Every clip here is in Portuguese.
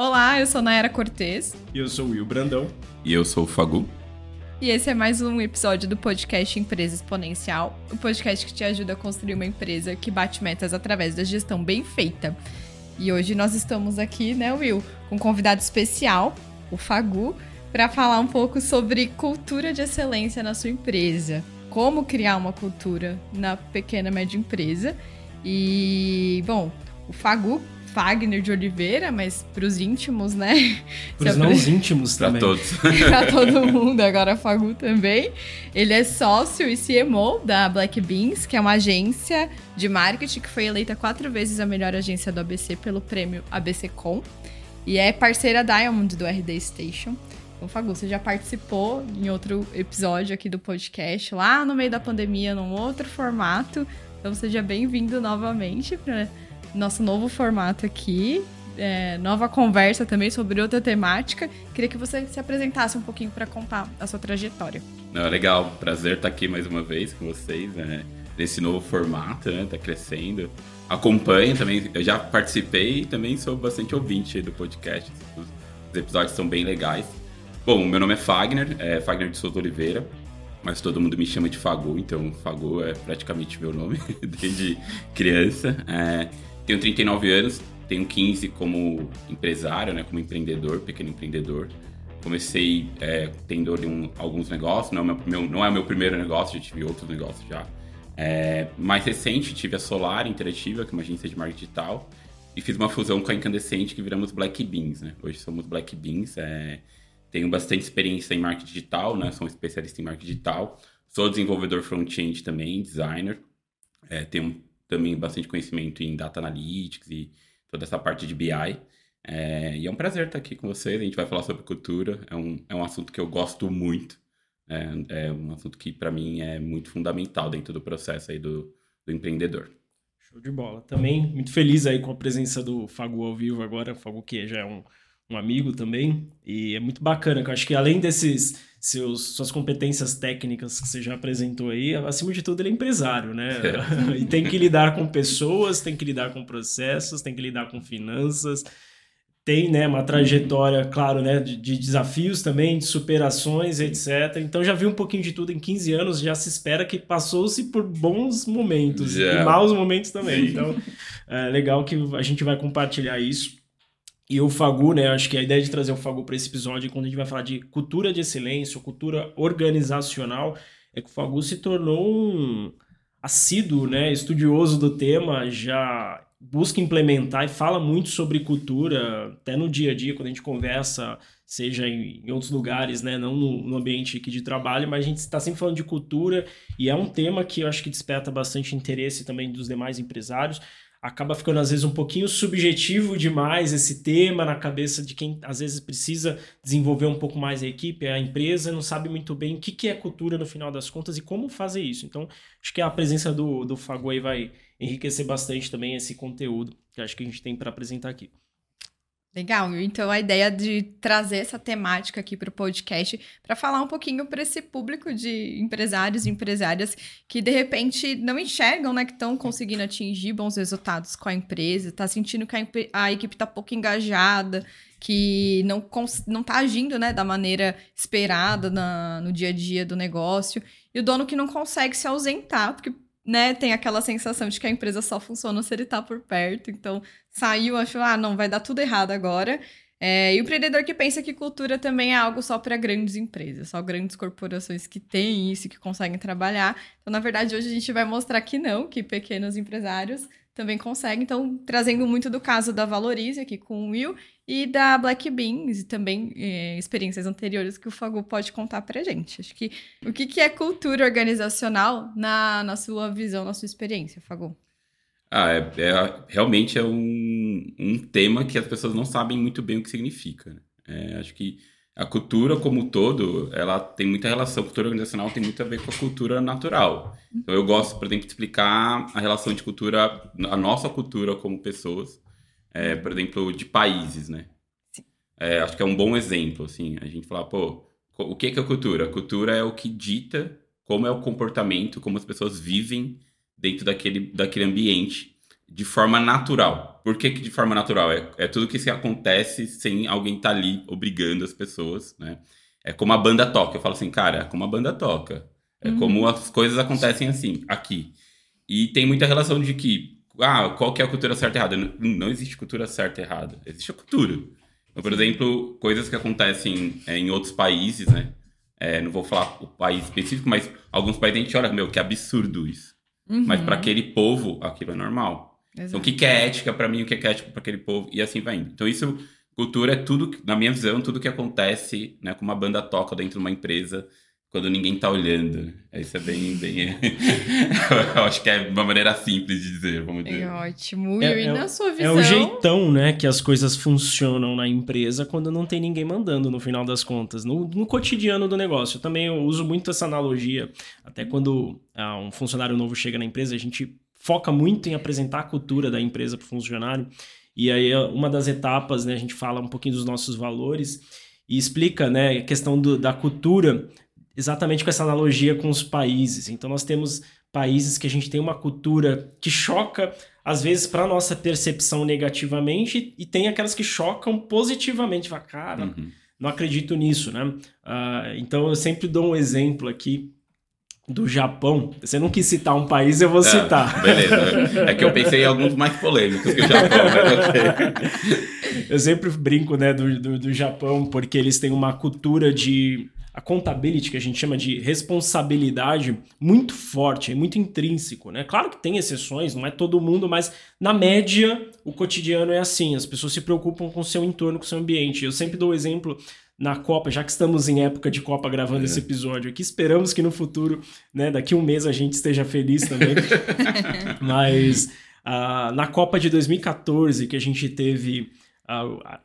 Olá, eu sou Nayara Cortez. E eu sou o Will Brandão. E eu sou o Fagu. E esse é mais um episódio do podcast Empresa Exponencial, o podcast que te ajuda a construir uma empresa que bate metas através da gestão bem feita. E hoje nós estamos aqui, né, Will, com um convidado especial, o Fagu, para falar um pouco sobre cultura de excelência na sua empresa. Como criar uma cultura na pequena e média empresa. E, bom, o Fagu Fagner de Oliveira, mas para os íntimos, né? Para os não íntimos também. Para todos. para todo mundo, agora Fagu também. Ele é sócio e CMO da Black Beans, que é uma agência de marketing que foi eleita quatro vezes a melhor agência do ABC pelo prêmio ABC Com. E é parceira Diamond do RD Station. Então, Fagu, você já participou em outro episódio aqui do podcast, lá no meio da pandemia, num outro formato. Então, seja bem-vindo novamente para nosso novo formato aqui. É, nova conversa também sobre outra temática. Queria que você se apresentasse um pouquinho para contar a sua trajetória. Não, legal, prazer estar aqui mais uma vez com vocês, né? Nesse novo formato, né? Tá crescendo. Acompanho também, eu já participei e também sou bastante ouvinte do podcast. Os episódios são bem legais. Bom, meu nome é Fagner, é Fagner de Souza Oliveira, mas todo mundo me chama de Fagu, então Fagu é praticamente meu nome desde criança. É, tenho 39 anos, tenho 15 como empresário, né, como empreendedor, pequeno empreendedor. Comecei é, tendo um, alguns negócios, não é, meu, meu, não é o meu primeiro negócio, já tive outros negócios já. É, mais recente, tive a Solar Interativa, que é uma agência de marketing digital, e fiz uma fusão com a Incandescente, que viramos Black Beans, né? Hoje somos Black Beans, é, tenho bastante experiência em marketing digital, né? Sou um especialista em marketing digital, sou desenvolvedor front-end também, designer, é, tenho também bastante conhecimento em Data Analytics e toda essa parte de BI. É, e é um prazer estar aqui com vocês. A gente vai falar sobre cultura. É um, é um assunto que eu gosto muito. É, é um assunto que, para mim, é muito fundamental dentro do processo aí do, do empreendedor. Show de bola. Também muito feliz aí com a presença do Fagu ao vivo agora. Fagu que já é um, um amigo também. E é muito bacana, que eu acho que além desses seus, suas competências técnicas que você já apresentou aí, acima de tudo ele é empresário, né? É. e tem que lidar com pessoas, tem que lidar com processos, tem que lidar com finanças, tem né, uma trajetória, claro, né, de, de desafios também, de superações, etc. Então já vi um pouquinho de tudo em 15 anos, já se espera que passou-se por bons momentos yeah. e maus momentos também. Então é legal que a gente vai compartilhar isso. E o Fagu, né? Acho que a ideia de trazer o Fagu para esse episódio, quando a gente vai falar de cultura de excelência, cultura organizacional, é que o Fagu se tornou um assíduo, né? Estudioso do tema, já busca implementar e fala muito sobre cultura, até no dia a dia, quando a gente conversa, seja em, em outros lugares, né? Não no, no, ambiente aqui de trabalho, mas a gente está sempre falando de cultura e é um tema que eu acho que desperta bastante interesse também dos demais empresários acaba ficando às vezes um pouquinho subjetivo demais esse tema na cabeça de quem às vezes precisa desenvolver um pouco mais a equipe, a empresa, não sabe muito bem o que, que é cultura no final das contas e como fazer isso. Então, acho que a presença do, do Fago aí vai enriquecer bastante também esse conteúdo que acho que a gente tem para apresentar aqui. Legal, então a ideia de trazer essa temática aqui para o podcast para falar um pouquinho para esse público de empresários e empresárias que de repente não enxergam, né, que estão conseguindo atingir bons resultados com a empresa, tá sentindo que a, a equipe está pouco engajada, que não não está agindo, né, da maneira esperada na, no dia a dia do negócio e o dono que não consegue se ausentar porque né, tem aquela sensação de que a empresa só funciona se ele tá por perto. Então, saiu, achou, ah, não, vai dar tudo errado agora. É, e o empreendedor que pensa que cultura também é algo só para grandes empresas, só grandes corporações que têm isso, que conseguem trabalhar. Então, na verdade, hoje a gente vai mostrar que não, que pequenos empresários também consegue. Então, trazendo muito do caso da Valorize aqui com o Will e da Black Beans e também é, experiências anteriores que o Fagu pode contar pra gente. Acho que o que, que é cultura organizacional na, na sua visão, na sua experiência, Fagu? Ah, é, é realmente é um, um tema que as pessoas não sabem muito bem o que significa. Né? É, acho que a cultura como um todo, ela tem muita relação, a cultura organizacional tem muito a ver com a cultura natural. Então eu gosto, por exemplo, de explicar a relação de cultura, a nossa cultura como pessoas, é, por exemplo, de países, né? É, acho que é um bom exemplo, assim, a gente falar, pô, o que é a cultura? A cultura é o que dita como é o comportamento, como as pessoas vivem dentro daquele, daquele ambiente. De forma natural. Por que, que de forma natural? É, é tudo que se acontece sem alguém estar tá ali obrigando as pessoas, né? É como a banda toca. Eu falo assim, cara, é como a banda toca. É uhum. como as coisas acontecem assim, aqui. E tem muita relação de que, ah, qual que é a cultura certa e errada? Não, não existe cultura certa e errada. Existe a cultura. Então, por exemplo, coisas que acontecem é, em outros países, né? É, não vou falar o país específico, mas alguns países a gente olha, meu, que absurdo isso. Uhum. Mas para aquele povo, aquilo é normal. Exato. Então, o que, que é ética para mim, o que é ética para aquele povo, e assim vai indo. Então, isso, cultura é tudo, na minha visão, tudo que acontece, né, como uma banda toca dentro de uma empresa, quando ninguém tá olhando. Isso é bem. bem... eu acho que é uma maneira simples de dizer, vamos dizer. É ótimo. É, e é, na sua visão. É o jeitão, né, que as coisas funcionam na empresa quando não tem ninguém mandando, no final das contas. No, no cotidiano do negócio. Eu também eu uso muito essa analogia. Até quando ah, um funcionário novo chega na empresa, a gente foca muito em apresentar a cultura da empresa para o funcionário. E aí, uma das etapas, né, a gente fala um pouquinho dos nossos valores e explica né, a questão do, da cultura exatamente com essa analogia com os países. Então, nós temos países que a gente tem uma cultura que choca, às vezes, para nossa percepção negativamente, e tem aquelas que chocam positivamente. Fala, cara, uhum. não acredito nisso, né? Uh, então, eu sempre dou um exemplo aqui do Japão. Você não quis citar um país, eu vou é, citar. Beleza. É que eu pensei em alguns mais polêmicos que o Japão, mas Eu sempre brinco né, do, do, do Japão, porque eles têm uma cultura de a contabilidade, que a gente chama de responsabilidade, muito forte, é muito intrínseco, né? Claro que tem exceções, não é todo mundo, mas na média o cotidiano é assim, as pessoas se preocupam com o seu entorno, com o seu ambiente. Eu sempre dou o exemplo na Copa, já que estamos em época de Copa gravando é. esse episódio aqui, esperamos que no futuro, né, daqui um mês a gente esteja feliz também. mas uh, na Copa de 2014, que a gente teve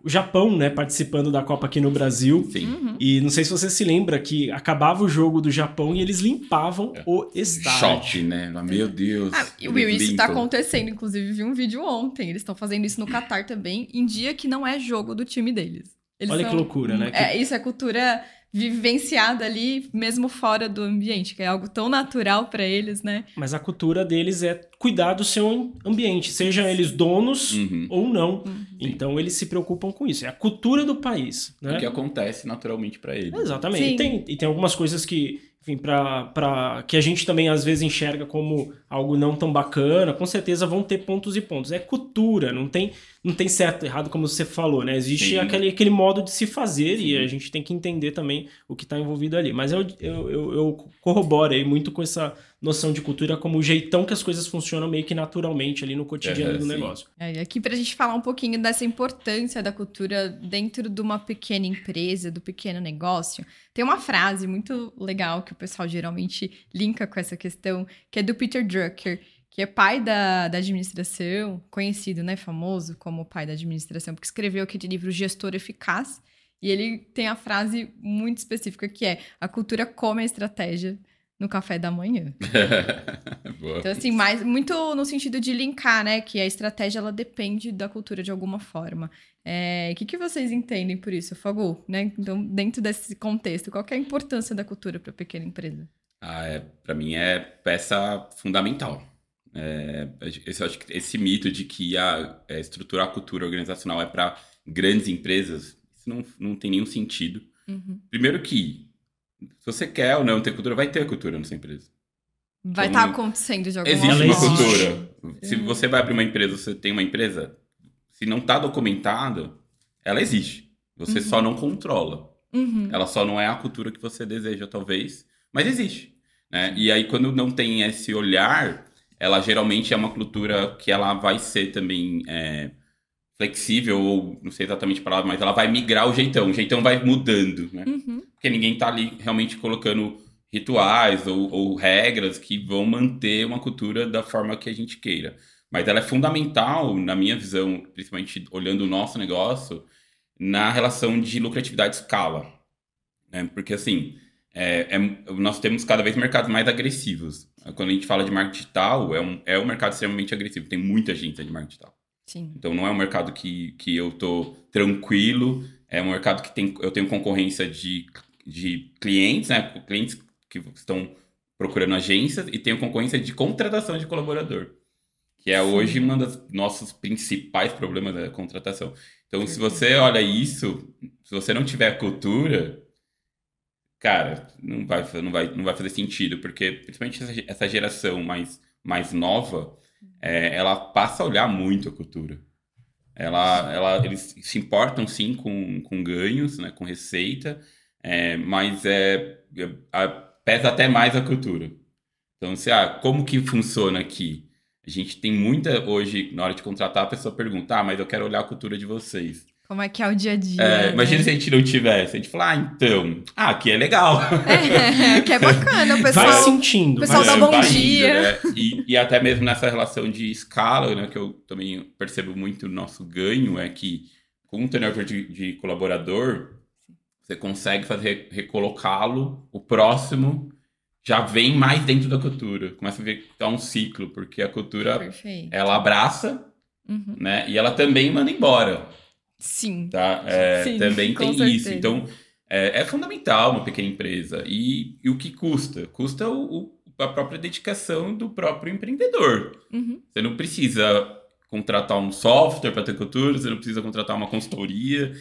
o Japão, né, participando da Copa aqui no Brasil. Sim. Uhum. E não sei se você se lembra que acabava o jogo do Japão e eles limpavam é. o estádio. Choque, né? Meu Deus. Ah, Will, isso está acontecendo. Inclusive, vi um vídeo ontem. Eles estão fazendo isso no Catar também, em dia que não é jogo do time deles. Eles Olha são... que loucura, né? É, isso é cultura vivenciada ali, mesmo fora do ambiente, que é algo tão natural para eles, né? Mas a cultura deles é cuidar do seu ambiente, sejam eles donos uhum. ou não. Uhum. Então eles se preocupam com isso. É a cultura do país, né? O que acontece naturalmente para eles. Exatamente. E tem, e tem algumas coisas que enfim, para que a gente também às vezes enxerga como algo não tão bacana, com certeza vão ter pontos e pontos. É cultura, não tem, não tem certo e errado, como você falou, né? Existe aquele, aquele modo de se fazer Sim. e a gente tem que entender também o que está envolvido ali. Mas eu, eu, eu, eu corroboro aí muito com essa noção de cultura como o jeitão que as coisas funcionam meio que naturalmente ali no cotidiano é, do sim. negócio. É, aqui para a gente falar um pouquinho dessa importância da cultura dentro de uma pequena empresa, do pequeno negócio, tem uma frase muito legal que o pessoal geralmente linka com essa questão, que é do Peter Drucker, que é pai da, da administração, conhecido, né, famoso como pai da administração, porque escreveu aquele livro Gestor Eficaz, e ele tem a frase muito específica que é: a cultura come a estratégia no café da manhã. então, assim, mais, muito no sentido de linkar, né? Que a estratégia, ela depende da cultura de alguma forma. É, o que, que vocês entendem por isso, Fagu? Né? Então, dentro desse contexto, qual é a importância da cultura para a pequena empresa? Ah, é, para mim é peça fundamental. É, esse, acho que esse mito de que a, é, estruturar a cultura organizacional é para grandes empresas, isso não, não tem nenhum sentido. Uhum. Primeiro que se você quer ou não ter cultura, vai ter cultura na sua empresa. Vai estar então, tá acontecendo de alguma Existe uma cultura. Se você vai abrir uma empresa, você tem uma empresa, se não está documentado, ela existe. Você uhum. só não controla. Uhum. Ela só não é a cultura que você deseja, talvez, mas existe. Né? E aí, quando não tem esse olhar, ela geralmente é uma cultura que ela vai ser também é, flexível, ou não sei exatamente a palavra, mas ela vai migrar o jeitão. O jeitão vai mudando, né? Uhum. Porque ninguém tá ali realmente colocando rituais ou, ou, regras que vão manter uma cultura da forma que a gente queira. Mas ela é fundamental, na minha visão, principalmente olhando o nosso negócio, na relação de lucratividade escala. Né? Porque, assim, é, é, nós temos cada vez mercados mais agressivos. Quando a gente fala de marketing digital, é um, é um mercado extremamente agressivo. Tem muita gente de marketing digital. Sim. Então não é um mercado que, que eu tô tranquilo, é um mercado que tem, eu tenho concorrência de, de clientes, né? Clientes que estão procurando agências e tenho concorrência de contratação de colaborador. que é hoje um dos nossos principais problemas da contratação. Então, se você olha isso, se você não tiver cultura, cara, não vai, não vai, não vai fazer sentido, porque principalmente essa, essa geração mais, mais nova, é, ela passa a olhar muito a cultura. Ela, ela, eles se importam sim com, com ganhos, né, com receita, é, mas é, é, pesa até mais a cultura. Então, se, ah, como que funciona aqui? A gente tem muita, hoje, na hora de contratar, a pessoa pergunta, ah, mas eu quero olhar a cultura de vocês. Como é que é o dia a dia? É, né? Imagina se a gente não tivesse. A gente falar, ah, então, ah, aqui é legal. É, que é bacana, o pessoal. Vai sentindo. o pessoal vai dá bom vai indo, dia. né? E, e até mesmo nessa relação de escala, né, que eu também percebo muito o nosso ganho, é que com o turnover de, de colaborador, você consegue fazer recolocá-lo, o próximo já vem mais dentro da cultura. Começa a ver que é um ciclo, porque a cultura, Perfeito. ela abraça, Uhum. né? E ela também manda embora. Sim. Tá? É, Sim, também tem certeza. isso. Então, é, é fundamental uma pequena empresa. E, e o que custa? Custa o, o- a própria dedicação do próprio empreendedor. Uhum. Você não precisa contratar um software para ter cultura, você não precisa contratar uma consultoria.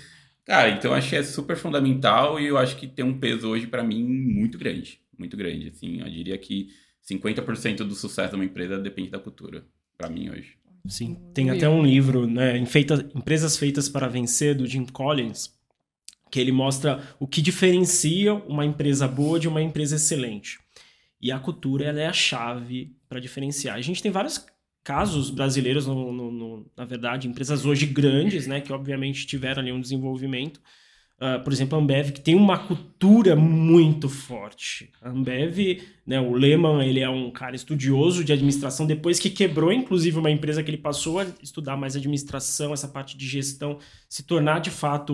Cara, então acho que é super fundamental e eu acho que tem um peso hoje para mim muito grande. Muito grande. Assim, eu diria que 50% do sucesso de uma empresa depende da cultura. Para mim hoje. Sim, tem até um livro, né, em Feita- Empresas Feitas para Vencer, do Jim Collins, que ele mostra o que diferencia uma empresa boa de uma empresa excelente. E a cultura ela é a chave para diferenciar. A gente tem vários casos brasileiros, no- no- no- na verdade, empresas hoje grandes, né, que obviamente tiveram ali um desenvolvimento. Ah, por exemplo, a Ambev, que tem uma cultura muito forte. A Ambev, né, o Lehman, ele é um cara estudioso de administração, depois que quebrou, inclusive, uma empresa que ele passou a estudar mais administração, essa parte de gestão, se tornar de fato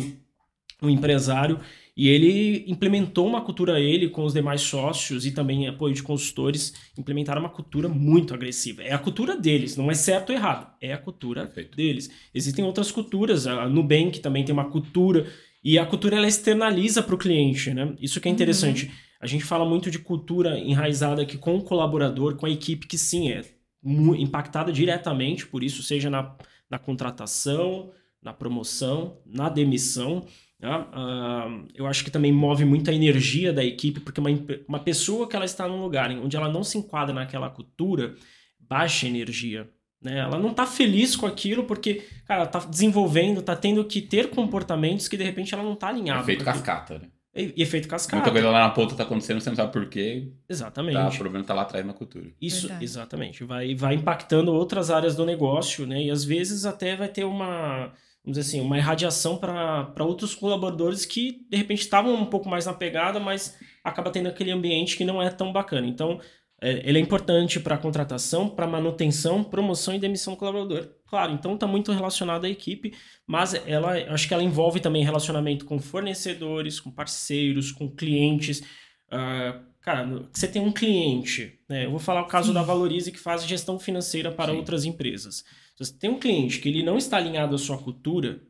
um empresário. E ele implementou uma cultura, ele com os demais sócios e também apoio de consultores, implementaram uma cultura muito agressiva. É a cultura deles, não é certo ou errado, é a cultura Perfeito. deles. Existem outras culturas, a Nubank também tem uma cultura, e a cultura ela externaliza para o cliente, né? Isso que é interessante. A gente fala muito de cultura enraizada aqui com o colaborador, com a equipe que sim é impactada diretamente por isso, seja na, na contratação, na promoção, na demissão. tá? Ah, eu acho que também move muito a energia da equipe, porque uma, uma pessoa que ela está num lugar onde ela não se enquadra naquela cultura, baixa energia. Né? Ela não está feliz com aquilo porque, cara, ela tá desenvolvendo, tá tendo que ter comportamentos que de repente ela não está alinhada. Efeito cascata, né? E, e efeito cascata. Muita coisa lá na ponta tá acontecendo, você não sabe por quê. Exatamente. Tá, o problema tá lá atrás na cultura. Isso, Verdade. exatamente. Vai, vai impactando outras áreas do negócio, né? E às vezes até vai ter uma, vamos dizer assim, uma irradiação para outros colaboradores que de repente estavam um pouco mais na pegada, mas acaba tendo aquele ambiente que não é tão bacana. Então, ele é importante para contratação, para manutenção, promoção e demissão do colaborador. Claro, então está muito relacionado à equipe, mas ela, acho que ela envolve também relacionamento com fornecedores, com parceiros, com clientes. Ah, cara, você tem um cliente, né? Eu vou falar o caso da Valorize que faz gestão financeira para Sim. outras empresas. Se você tem um cliente que ele não está alinhado à sua cultura,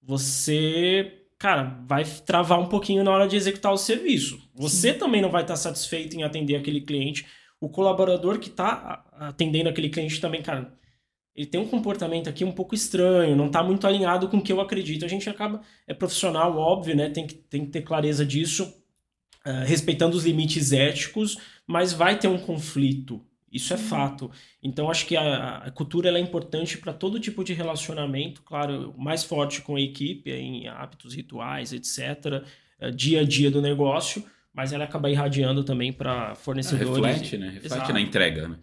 você, cara, vai travar um pouquinho na hora de executar o serviço. Você também não vai estar satisfeito em atender aquele cliente. O colaborador que está atendendo aquele cliente também, cara, ele tem um comportamento aqui um pouco estranho, não está muito alinhado com o que eu acredito. A gente acaba, é profissional, óbvio, né? Tem que, tem que ter clareza disso, eh, respeitando os limites éticos, mas vai ter um conflito. Isso é fato. Então, acho que a, a cultura é importante para todo tipo de relacionamento, claro, mais forte com a equipe, em hábitos rituais, etc., eh, dia a dia do negócio, mas ela acaba irradiando também para fornecedores. reflete, né? Reflete Exato. na entrega, né?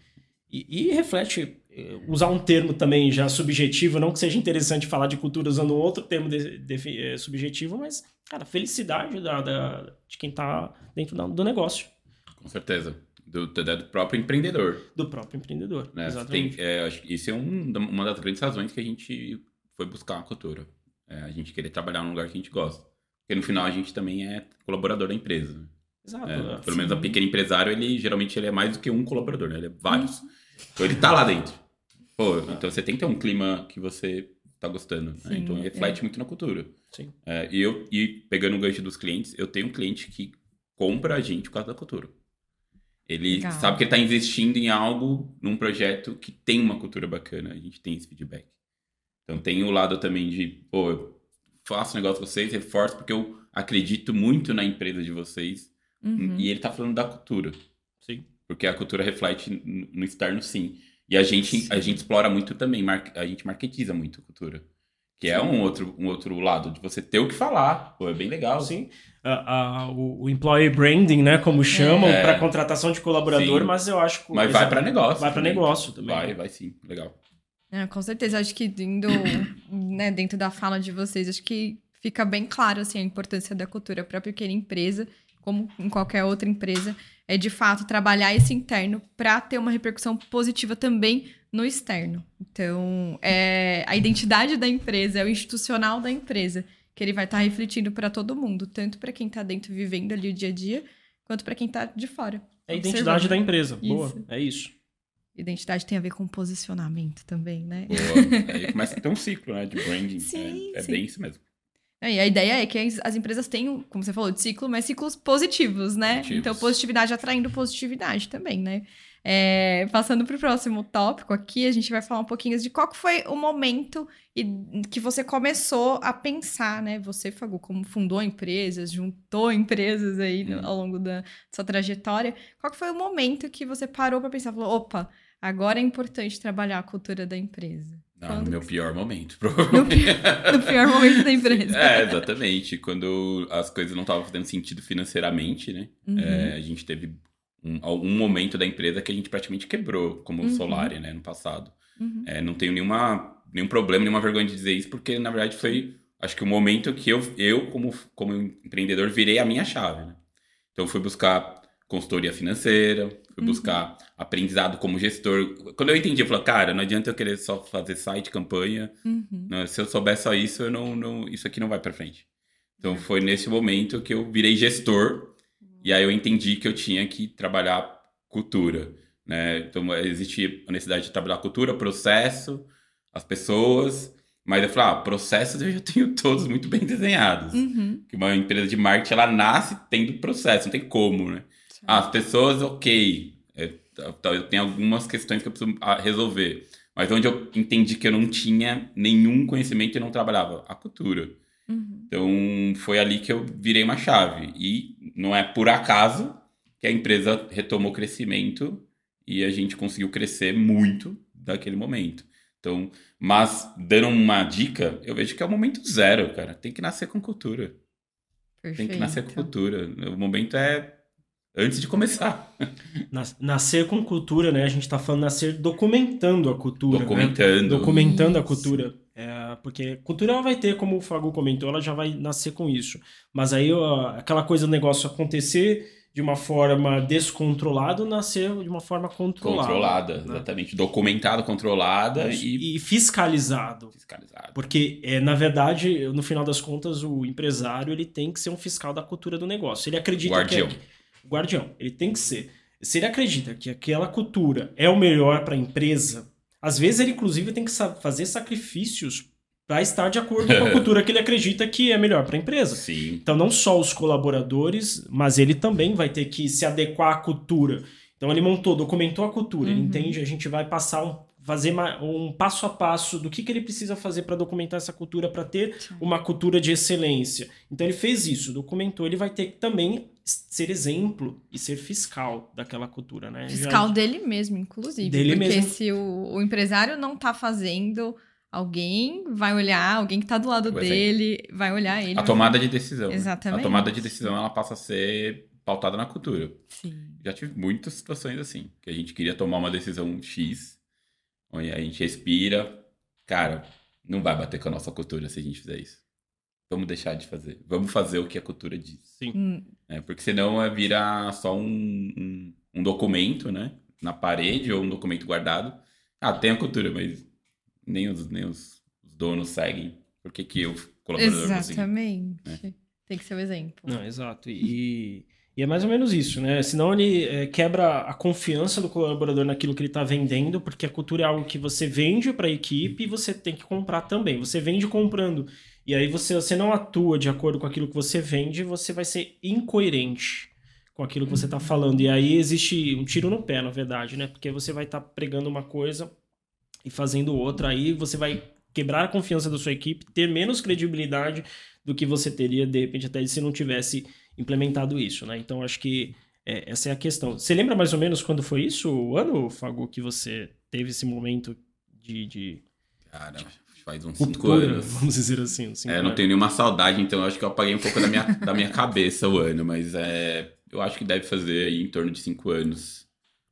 E, e reflete, eh, usar um termo também já subjetivo, não que seja interessante falar de cultura usando outro termo de- defi- eh, subjetivo, mas, cara, felicidade da, da- de quem está dentro da- do negócio, Com certeza. Do, do, do próprio empreendedor. do próprio empreendedor. Né? Exatamente. Tem, é, acho que isso é um uma das grandes razões que a gente foi buscar a cultura. É, a gente querer trabalhar num lugar que a gente gosta. Porque no final a gente também é colaborador da empresa. Né? Exato. É, né? pelo menos o pequeno empresário, ele geralmente ele é mais do que um colaborador, né? Ele é vários. Uhum. Então ele tá lá dentro. Pô, então você tem que ter um clima que você tá gostando. né? Sim, Então reflete muito na cultura. Sim. É, e eu, e pegando o gancho dos clientes, eu tenho um cliente que compra a gente por causa da cultura. Ele Legal. sabe que ele está investindo em algo, num projeto que tem uma cultura bacana. A gente tem esse feedback. Então tem o lado também de, pô, eu faço um negócio com vocês, reforço, porque eu acredito muito na empresa de vocês. Uhum. E ele tá falando da cultura. Sim. Porque a cultura reflete no externo, sim. E a gente, a gente explora muito também, mar- a gente marketiza muito a cultura. Que é um outro, um outro lado, de você ter o que falar. Pô, é bem legal. Sim. A- a- o, o employee branding, né? Como chamam, É. para contratação de colaborador, Sim. mas eu acho que. Mas vai pra negócio. Vai para negócio também. Vai, vai sim. Legal. É, com certeza, acho que indo, né, dentro da fala de vocês, acho que fica bem claro assim, a importância da cultura para a pequena empresa, como em qualquer outra empresa, é de fato trabalhar esse interno para ter uma repercussão positiva também no externo. Então, é a identidade da empresa, é o institucional da empresa, que ele vai estar refletindo para todo mundo, tanto para quem está dentro vivendo ali o dia a dia, quanto para quem está de fora. É a identidade da empresa. Boa. Isso. É isso. Identidade tem a ver com posicionamento também, né? Boa. Aí começa a ter um ciclo, né? De branding. Sim, é é sim. bem isso mesmo. É, E a ideia é que as, as empresas tenham, como você falou, de ciclo, mas ciclos positivos, né? Positivos. Então, positividade atraindo positividade também, né? É, passando para o próximo tópico aqui, a gente vai falar um pouquinho de qual que foi o momento e- que você começou a pensar, né? Você, Fagu, como fundou empresas, juntou empresas aí Hum. ao longo da sua trajetória, qual que foi o momento que você parou para pensar, falou, opa, agora é importante trabalhar a cultura da empresa? Não, Quando no meu pior momento, No provavelmente. pior, no pior momento da empresa. É, exatamente. Quando as coisas não estavam fazendo sentido financeiramente, né? Uhum. É, a gente teve um, algum momento da empresa que a gente praticamente quebrou, como o Uhum. Solari, né? No passado. Uhum. É, não tenho nenhuma, nenhum problema, nenhuma vergonha de dizer isso, porque na verdade foi, acho que o momento que eu, eu como, como empreendedor, virei a minha chave. Né? Então, fui buscar consultoria financeira, fui Uhum. buscar aprendizado como gestor. Quando eu entendi, eu falei, cara, não adianta eu querer só fazer site, campanha. Uhum. né? Se eu souber só isso, eu não, não, isso aqui não vai pra frente. Então, foi nesse momento que eu virei gestor. E aí eu entendi que eu tinha que trabalhar cultura, né? Então existia a necessidade de trabalhar cultura, processo, as pessoas, mas eu falei, ah, processos eu já tenho todos muito bem desenhados. Uhum. Que uma empresa de marketing, ela nasce tendo processo, não tem como, né? Ah, as pessoas, ok. É, tá- tá, eu tenho algumas questões que eu preciso ah, resolver. Mas onde eu entendi que eu não tinha nenhum conhecimento e não trabalhava? A cultura. Uhum. Então foi ali que eu virei uma chave. E não é por acaso que a empresa retomou crescimento e a gente conseguiu crescer muito daquele momento. Então, mas dando uma dica, eu vejo que é o momento zero, cara. Tem que nascer com cultura. Perfeito. Tem que nascer com cultura. O momento é antes de começar. Nas- Nascer com cultura, né? A gente tá falando nascer documentando a cultura. né? Documentando. Documentando a Isso. cultura. É, porque cultura ela vai ter, como o Fagu comentou, ela já vai nascer com isso. Mas aí ó, aquela coisa do negócio acontecer de uma forma descontrolada, nascer de uma forma controlada. Controlada, né? exatamente. Documentada, controlada e E fiscalizado. fiscalizada. Porque, é, na verdade, no final das contas, o empresário ele tem que ser um fiscal da cultura do negócio. Ele acredita Guardião. que. Guardião. Ele tem que ser. Se ele acredita que aquela cultura é o melhor para a empresa, às vezes ele, inclusive, tem que fazer sacrifícios para estar de acordo com a cultura que ele acredita que é melhor para a empresa. Sim. Então, não só os colaboradores, mas ele também vai ter que se adequar à cultura. Então, ele montou, documentou a cultura, ele Uhum. entende, a gente vai passar um, fazer um passo a passo do que, que ele precisa fazer para documentar essa cultura, para ter uma cultura de excelência. Então, ele fez isso, documentou, ele vai ter que também ser exemplo e ser fiscal daquela cultura, né? Fiscal Já- dele mesmo, inclusive. Dele porque mesmo. se o, o empresário não tá fazendo, alguém vai olhar, alguém que tá do lado exemplo. dele vai olhar ele. A vai tomada de decisão. né? Exatamente. A tomada de decisão ela passa a ser pautada na cultura. Sim. Já tive muitas situações assim, que a gente queria tomar uma decisão X, onde a gente respira, cara, não vai bater com a nossa cultura se a gente fizer isso. Vamos deixar de fazer. Vamos fazer o que a cultura diz. Sim. Hum, É, porque senão é virar só um, um, um documento, né? Na parede ou um documento guardado. Ah, tem a cultura, mas nem os, nem os, os donos seguem. Por que, que eu, colaborador? Exatamente. Tem que ser o exemplo. Não, exato. E, e é mais ou menos isso, né? Senão ele é, quebra a confiança do colaborador naquilo que ele está vendendo, porque a cultura é algo que você vende para a equipe e você tem que comprar também. Você vende comprando. E aí você, você não atua de acordo com aquilo que você vende, você vai ser incoerente com aquilo que você está falando. E aí existe um tiro no pé, na verdade, né? Porque você vai estar tá pregando uma coisa e fazendo outra, aí você vai quebrar a confiança da sua equipe, ter menos credibilidade do que você teria, de repente, até se não tivesse implementado isso, né? Então, acho que é, essa é a questão. Você lembra mais ou menos quando foi isso, o ano, Fago, que você teve esse momento de... de... Cara, faz uns cinco anos. Vamos dizer assim. É, não tenho nenhuma saudade, então eu acho que eu apaguei um pouco da minha, da minha cabeça o ano, mas é, eu acho que deve fazer aí em torno de cinco anos,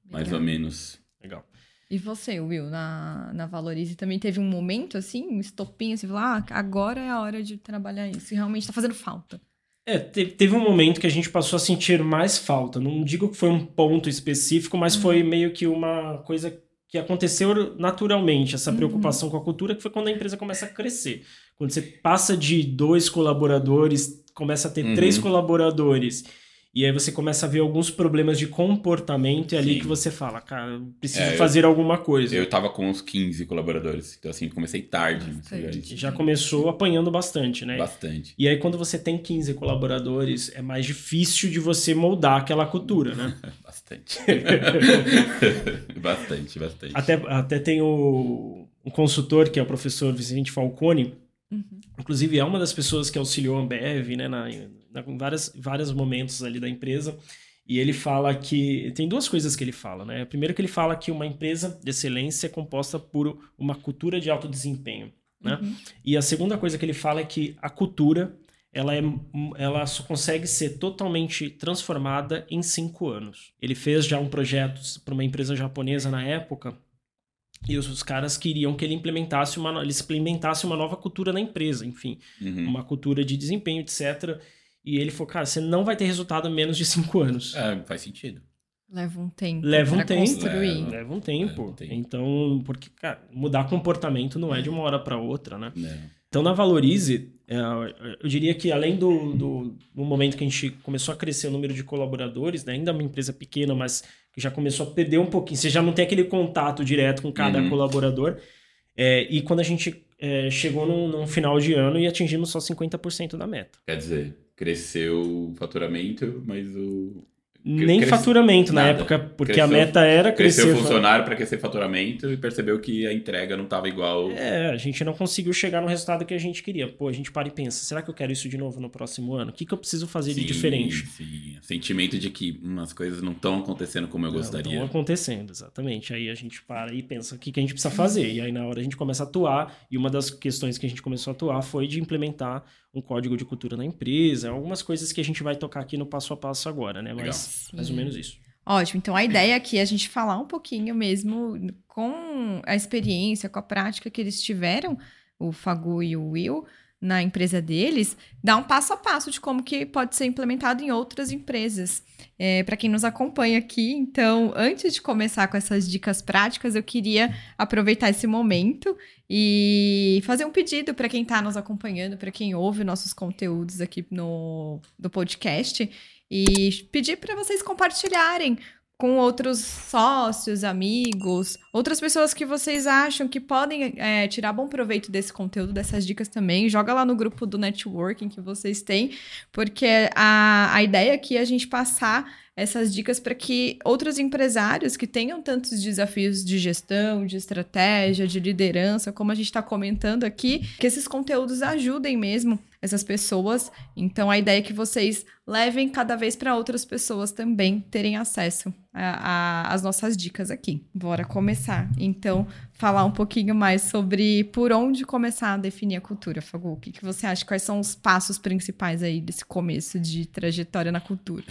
Legal. mais ou menos. Legal. E você, Will, na, na Valorize também teve um momento assim, um estopinho, assim, falar, ah, agora é a hora de trabalhar isso, realmente está fazendo falta. É, teve um momento que a gente passou a sentir mais falta. Não digo que foi um ponto específico, mas uhum. foi meio que uma coisa que aconteceu naturalmente, essa uhum. preocupação com a cultura, que foi quando a empresa começa a crescer. Quando você passa de dois colaboradores, começa a ter uhum. três colaboradores e aí você começa a ver alguns problemas de comportamento e é ali que você fala, cara, preciso é, fazer eu, alguma coisa. Eu tava com uns 15 colaboradores, então assim, comecei tarde. Já começou apanhando bastante, né? Bastante. E aí quando você tem 15 colaboradores, é mais difícil de você moldar aquela cultura, né? bastante. bastante, bastante. Até, até tem o, um consultor, que é o professor Vicente Falcone, uhum. inclusive é uma das pessoas que auxiliou a Ambev, né, na em várias, vários momentos ali da empresa. E ele fala que. Tem duas coisas que ele fala, né? Primeiro, que ele fala que uma empresa de excelência é composta por uma cultura de alto desempenho. Né? Uhum. E a segunda coisa que ele fala é que a cultura ela, é, ela só consegue ser totalmente transformada em cinco anos. Ele fez já um projeto para uma empresa japonesa na época e os, os, caras queriam que ele implementasse uma, ele implementasse uma nova cultura na empresa, enfim, uhum. uma cultura de desempenho, etc. E ele falou, cara, você não vai ter resultado em menos de cinco anos. É, faz sentido. Leva um tempo. Leva um tempo. Construir. Leva, leva um tempo. Leva um tempo. Então, porque, cara, mudar comportamento não é de uma hora para outra, né? É. Então, na Valorize, é, eu diria que além do, do, do, momento que a gente começou a crescer o número de colaboradores, né? ainda é uma empresa pequena, mas que já começou a perder um pouquinho. Você já não tem aquele contato direto com cada uhum. colaborador. É, e quando a gente é, chegou num, num, final de ano e atingimos só 50% da meta. Quer dizer, cresceu o faturamento, mas o, nem cresce... faturamento Nada. na época, porque cresceu, a meta era crescer. Cresceu funcionário para crescer faturamento e percebeu que a entrega não estava igual. É, a gente não conseguiu chegar no resultado que a gente queria. Pô, a gente para e pensa: será que eu quero isso de novo no próximo ano? O que, que eu preciso fazer sim, de diferente? Sim, sentimento de que umas coisas não estão acontecendo como eu não, gostaria. Estão acontecendo, exatamente. Aí a gente para e pensa: o que, que a gente precisa fazer? E aí na hora a gente começa a atuar. E uma das questões que a gente começou a atuar foi de implementar um código de cultura na empresa, algumas coisas que a gente vai tocar aqui no passo a passo agora, né? Mas mais ou menos isso. Ótimo. Então a ideia aqui é a gente falar um pouquinho mesmo com a experiência, com a prática que eles tiveram, o Fagu e o Will, na empresa deles, dar um passo a passo de como que pode ser implementado em outras empresas. É, Para quem nos acompanha aqui, então, antes de começar com essas dicas práticas, eu queria aproveitar esse momento e fazer um pedido para quem está nos acompanhando, para quem ouve nossos conteúdos aqui no do podcast, e pedir para vocês compartilharem com outros sócios, amigos, outras pessoas que vocês acham que podem é, tirar bom proveito desse conteúdo, dessas dicas também. Joga lá no grupo do networking que vocês têm, porque a, a ideia aqui é a gente passar essas dicas para que outros empresários que tenham tantos desafios de gestão, de estratégia, de liderança, como a gente está comentando aqui, que esses conteúdos ajudem mesmo essas pessoas. Então, a ideia é que vocês levem cada vez para outras pessoas também terem acesso às nossas dicas aqui. Bora começar. Então, falar um pouquinho mais sobre por onde começar a definir a cultura, Fagu. O que, que você acha? Quais são os passos principais aí desse começo de trajetória na cultura?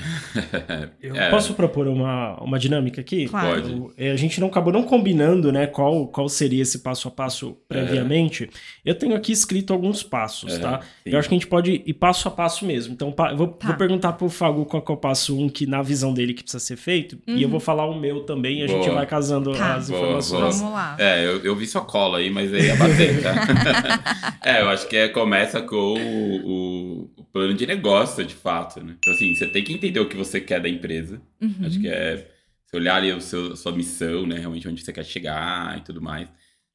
Eu é. posso propor uma, uma dinâmica aqui? Claro. Pode. É, a gente não acabou não combinando né, qual, qual seria esse passo a passo previamente. É. Eu tenho aqui escrito alguns passos, tá? Sim. Eu acho que a gente pode ir passo a passo mesmo. Então, vou, tá. vou perguntar pro Fagu qual é o passo um que, na visão dele, que precisa ser feito. Uhum. E eu uhum. vou falar o meu também e a boa. gente vai casando tá. as informações. Boa, boa. Vamos lá. É, eu, eu vi sua cola aí, mas aí ia bater, tá? é, eu acho que é, começa com o, o, plano de negócio, de fato, né? Então, assim, você tem que entender o que você quer da empresa. Uhum. Acho que é você olhar ali o seu, a sua missão, né? Realmente onde você quer chegar e tudo mais.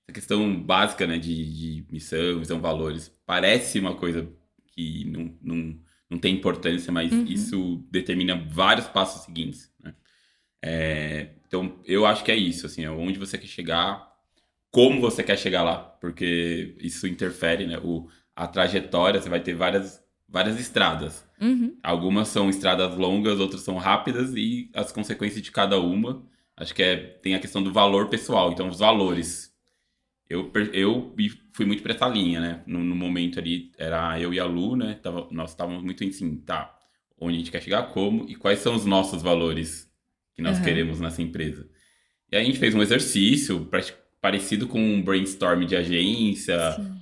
Essa questão básica, né? De, de missão, visão, valores. Parece uma coisa que não, não, não tem importância, mas Uhum. isso determina vários passos seguintes. né? É, então, eu acho que é isso, assim, é onde você quer chegar, como você quer chegar lá, porque isso interfere, né? O, a trajetória, você vai ter várias, várias estradas. Uhum. Algumas são estradas longas, outras são rápidas e as consequências de cada uma, acho que é, tem a questão do valor pessoal, então os valores. Eu, eu fui muito pra essa linha, né? No, no momento ali, era eu e a Lu, né? Tava- nós estávamos muito assim, tá, onde a gente quer chegar, como e quais são os nossos valores que nós Aham. queremos nessa empresa. E aí a gente fez um exercício prati- parecido com um brainstorm de agência,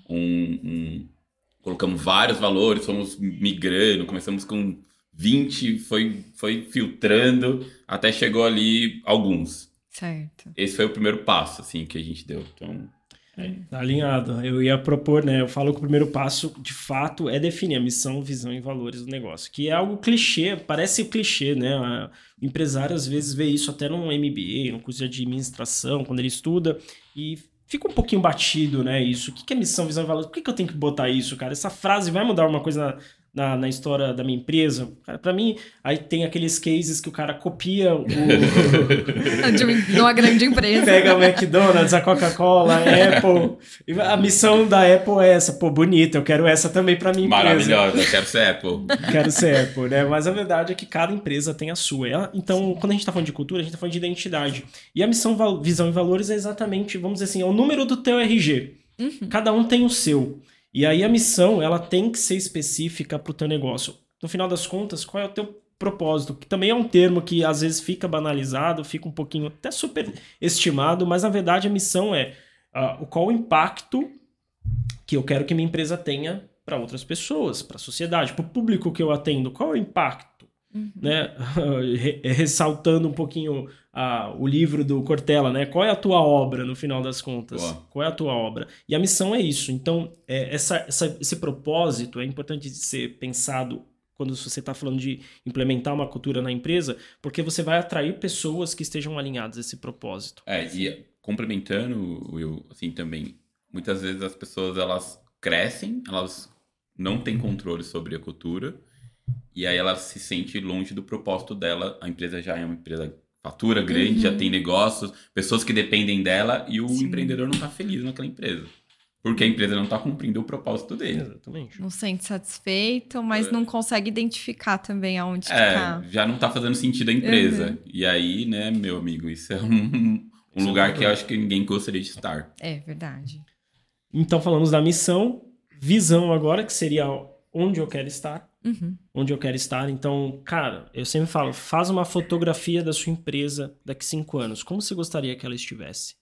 um, um- colocamos vários valores, fomos migrando, começamos com 20, foi, foi filtrando, até chegou ali alguns. Certo. Esse foi o primeiro passo, assim, que a gente deu. Então, Tá alinhado. Eu ia propor, né? Eu falo que o primeiro passo, de fato, é definir a missão, visão e valores do negócio. Que é algo clichê, parece clichê, né? O empresário às vezes vê isso até num MBA, num curso de administração, quando ele estuda, e fica um pouquinho batido, né? Isso. O que é missão, visão e valores? Por que eu tenho que botar isso, cara? Essa frase vai mudar uma coisa na, na, história da minha empresa? Pra mim, aí tem aqueles cases que o cara copia o. De um- uma grande empresa. Pega o McDonald's, a Coca-Cola, a Apple. E A missão da Apple é essa, pô, bonita, eu quero essa também pra minha empresa. maravilhosa, eu quero ser Apple. Quero ser Apple, né? Mas a verdade é que cada empresa tem a sua. Ela- Então, quando a gente tá falando de cultura, a gente tá falando de identidade. E a missão, visão e valores é exatamente, vamos dizer assim, é o número do teu RG. Cada um tem o seu. E aí a missão, ela tem que ser específica pro teu negócio. No final das contas, qual é o teu propósito? Que também é um termo que às vezes fica banalizado, fica um pouquinho até superestimado, mas na verdade a missão é o qual o impacto que eu quero que minha empresa tenha para outras pessoas, para a sociedade, para o público que eu atendo. Qual é o impacto? Né? Re- Ressaltando um pouquinho ah, o livro do Cortella, né? Qual é a tua obra no final das contas? Boa. Qual é a tua obra? E a missão é isso. Então, é, essa, essa- esse propósito é importante de ser pensado quando você está falando de implementar uma cultura na empresa, porque você vai atrair pessoas que estejam alinhadas a esse propósito. É, e complementando, Will, assim, também, muitas vezes as pessoas, elas crescem, elas não têm controle sobre a cultura, e aí ela se sente longe do propósito dela, a empresa já é uma empresa fatura grande, já tem negócios, pessoas que dependem dela, e o Sim. empreendedor não está feliz naquela empresa. Porque a empresa não está cumprindo o propósito dele. Exatamente. Não se sente satisfeito, mas não consegue identificar também aonde que É, tá. já não tá fazendo sentido a empresa. E aí, né, meu amigo, isso é um, um Isso é lugar que problema. eu acho que ninguém gostaria de estar. É verdade. Então falamos da missão, visão agora, que seria onde eu quero estar. Uhum. Onde eu quero estar. Então, cara, eu sempre falo, faz uma fotografia da sua empresa daqui cinco anos. Como você gostaria que ela estivesse?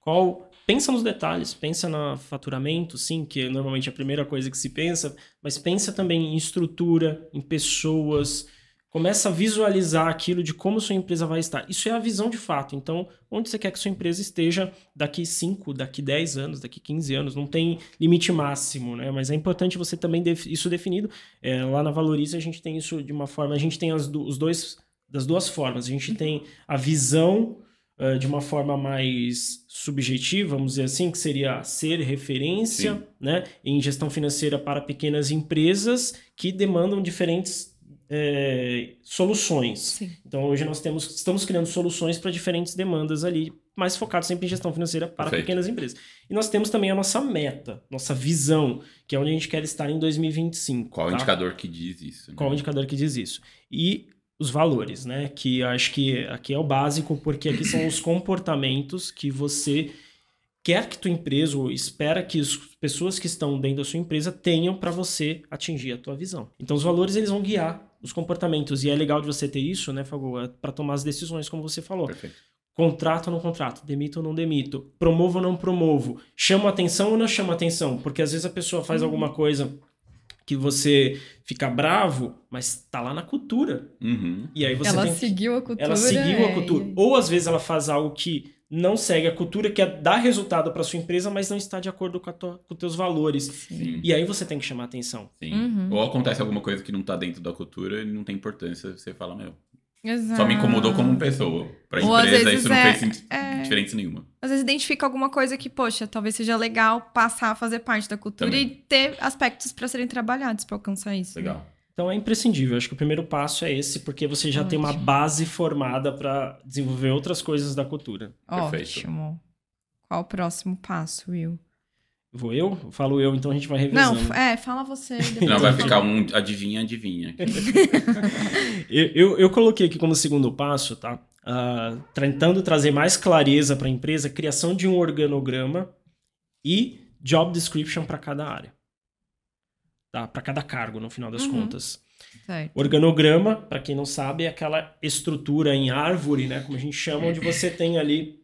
Qual. Pensa nos detalhes, pensa no faturamento, sim, que é normalmente a primeira coisa que se pensa, mas pensa também em estrutura, em pessoas. Começa a visualizar aquilo de como sua empresa vai estar. Isso é a visão de fato. Então, onde você quer que sua empresa esteja daqui 5, daqui 10 anos, daqui 15 anos? Não tem limite máximo, né? Mas é importante você também ter isso definido. É, lá na Valorize a gente tem isso de uma forma, a gente tem as do- os dois das duas formas. A gente tem a visão eh, de uma forma mais subjetiva, vamos dizer assim, que seria ser referência, Sim. né, em gestão financeira para pequenas empresas que demandam diferentes eh, soluções. Sim. Então hoje nós temos, estamos criando soluções para diferentes demandas ali, mas focados sempre em gestão financeira para Perfeito. pequenas empresas. E nós temos também a nossa meta, nossa visão, que é onde a gente quer estar em 2025. Qual o tá? indicador que diz isso? né? Qual o indicador que diz isso? E os valores, né? Que eu acho que aqui é o básico, porque aqui são os comportamentos que você quer que tua empresa ou espera que as pessoas que estão dentro da sua empresa tenham para você atingir a tua visão. Então os valores eles vão guiar os comportamentos e é legal de você ter isso, né, Fago, para tomar as decisões como você falou. Perfeito. Contrato ou não contrato, demito ou não demito, promovo ou não promovo, chamo atenção ou não chamo atenção, porque às vezes a pessoa faz alguma coisa que você fica bravo, mas tá lá na cultura. Uhum. E aí você ela tem que- seguiu a cultura. ela seguiu a é, cultura. e- Ou às vezes ela faz algo que não segue a cultura, que é dar resultado para sua empresa, mas não está de acordo com, a tua- com os teus valores. Sim. E aí você tem que chamar atenção. Sim. Uhum. Ou acontece alguma coisa que não tá dentro da cultura e não tem importância, você fala, meu, Exato. só me incomodou como pessoa. Pra Ou às empresa vezes isso não é- fez é- diferença nenhuma. Às vezes identifica alguma coisa que, poxa, talvez seja legal passar a fazer parte da cultura Também. e ter aspectos para serem trabalhados para alcançar isso. né? Então é imprescindível. Acho que o primeiro passo é esse, porque você já tem uma Ótimo. base formada para desenvolver outras coisas da cultura. Perfeito. Ótimo. Qual o próximo passo, Will? Vou eu? Falo eu, então a gente vai Não, revezando. é, fala você. depois Não, vai ficar um adivinha, adivinha. Eu, eu, eu coloquei aqui como segundo passo, tá? Ah, tentando trazer mais clareza para a empresa, criação de um organograma e job description para cada área. Tá? Para cada cargo, no final das Uhum. contas. Certo. Organograma, para quem não sabe, é aquela estrutura em árvore, né, como a gente chama, onde você tem ali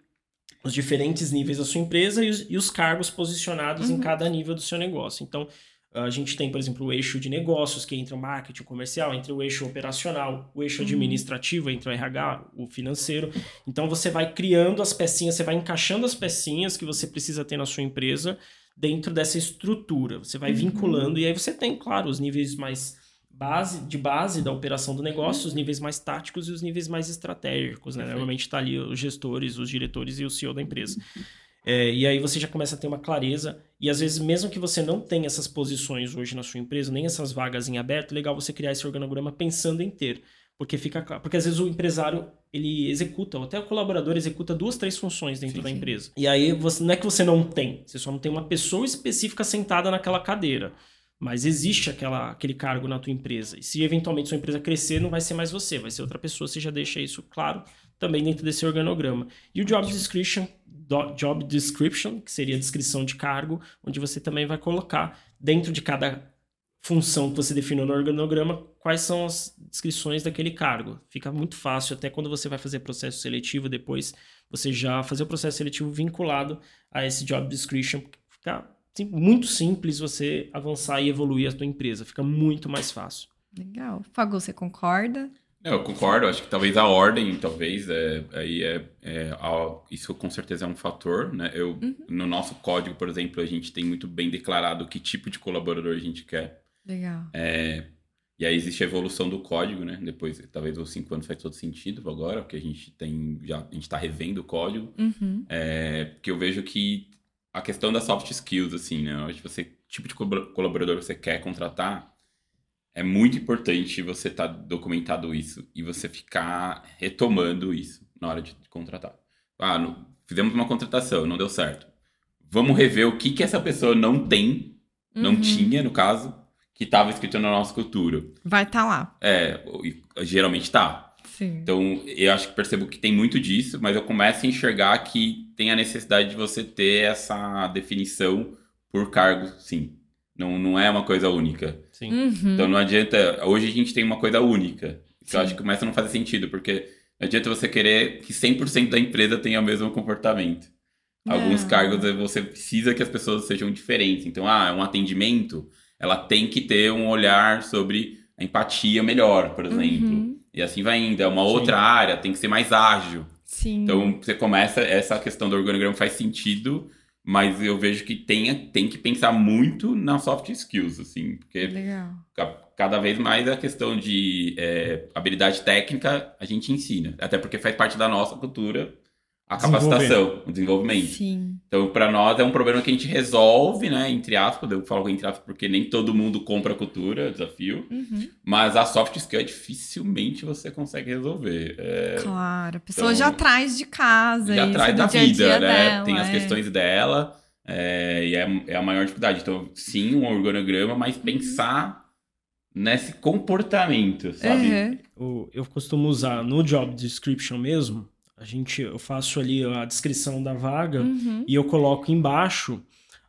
os diferentes níveis da sua empresa e os, e os cargos posicionados em Uhum. cada nível do seu negócio. Então, a gente tem, por exemplo, o eixo de negócios, que entra o marketing, o comercial, entre o eixo operacional, o eixo Uhum. administrativo, entre o RH, o financeiro. Então, você vai criando as pecinhas, você vai encaixando as pecinhas que você precisa ter na sua empresa dentro dessa estrutura. Você vai Uhum. vinculando e aí você tem, claro, os níveis mais base, de base da operação do negócio, os níveis mais táticos e os níveis mais estratégicos. Né? Normalmente está ali os gestores, os diretores e o CEO da empresa. É, e aí você já começa a ter uma clareza. E às vezes, mesmo que você não tenha essas posições hoje na sua empresa, nem essas vagas em aberto, é legal você criar esse organograma pensando em ter. Porque fica claro. Porque às vezes o empresário ele executa, ou até o colaborador executa duas, três funções dentro Sim, da sim. empresa. E aí você, não é que você não tem, você só não tem uma pessoa específica sentada naquela cadeira. Mas existe aquela, aquele cargo na tua empresa. E se eventualmente sua empresa crescer, não vai ser mais você, vai ser outra pessoa. Você já deixa isso claro também dentro desse organograma. E o job description, do- job description, que seria a descrição de cargo, onde você também vai colocar dentro de cada função que você definiu no organograma, quais são as descrições daquele cargo. Fica muito fácil, até quando você vai fazer processo seletivo depois, você já fazer o processo seletivo vinculado a esse job description. Fica sim, muito simples você avançar e evoluir a tua empresa. Fica muito mais fácil. Legal. Fagu, você concorda? Eu concordo, acho que talvez a ordem, talvez, é, aí é, é a- isso com certeza é um fator, né? Eu, No nosso código, por exemplo, a gente tem muito bem declarado que tipo de colaborador a gente quer. Legal. É, e aí existe a evolução do código, né? Depois, talvez os cinco anos faz todo sentido agora, porque a gente tem já a gente está revendo o código. Uhum. É, porque eu vejo que a questão das soft skills, assim, né? Que você, tipo de colabor- colaborador que você quer contratar, é muito importante você estar documentado isso e você ficar retomando isso na hora de contratar. Ah, no- fizemos uma contratação, não deu certo. Vamos rever o que, que essa pessoa não tem, não Uhum. tinha, no caso, que estava escrito na nossa cultura. Vai estar lá. É, e geralmente tá. Sim. Então, eu acho que percebo que tem muito disso, mas eu começo a enxergar que tem a necessidade de você ter essa definição por cargo, sim. Não, não é uma coisa única. Sim. Uhum. Então, não adianta. Hoje a gente tem uma coisa única. Que Sim. eu acho que começa a não fazer sentido, porque não adianta você querer que 100% da empresa tenha o mesmo comportamento. Alguns Não. cargos eh, você precisa que as pessoas sejam diferentes. Então, ah, é um atendimento, ela tem que ter um olhar sobre a empatia melhor, por exemplo. Uhum. E assim vai indo. É uma Sim. outra área, tem que ser mais ágil. Sim. Então, você começa, essa questão do organograma faz sentido, mas eu vejo que tem, tem que pensar muito nas soft skills, assim, porque Legal. ca- cada vez mais a questão de é, habilidade técnica a gente ensina. Até porque faz parte da nossa cultura a capacitação, o desenvolvimento. Sim. Então, para nós é um problema que a gente resolve, né? Entre aspas, eu falo entre aspas porque nem todo mundo compra cultura, é desafio. Uhum. Mas a soft skill dificilmente você consegue resolver. É, Claro. A pessoa então, já traz de casa. já traz da dia vida, dia né? dela, Tem as é. questões dela, é, e é, é a maior dificuldade. Então, sim, um organograma, mas pensar nesse comportamento, sabe? Uhum. Eu costumo usar no job description mesmo. A gente, eu faço ali a descrição da vaga Uhum. e eu coloco embaixo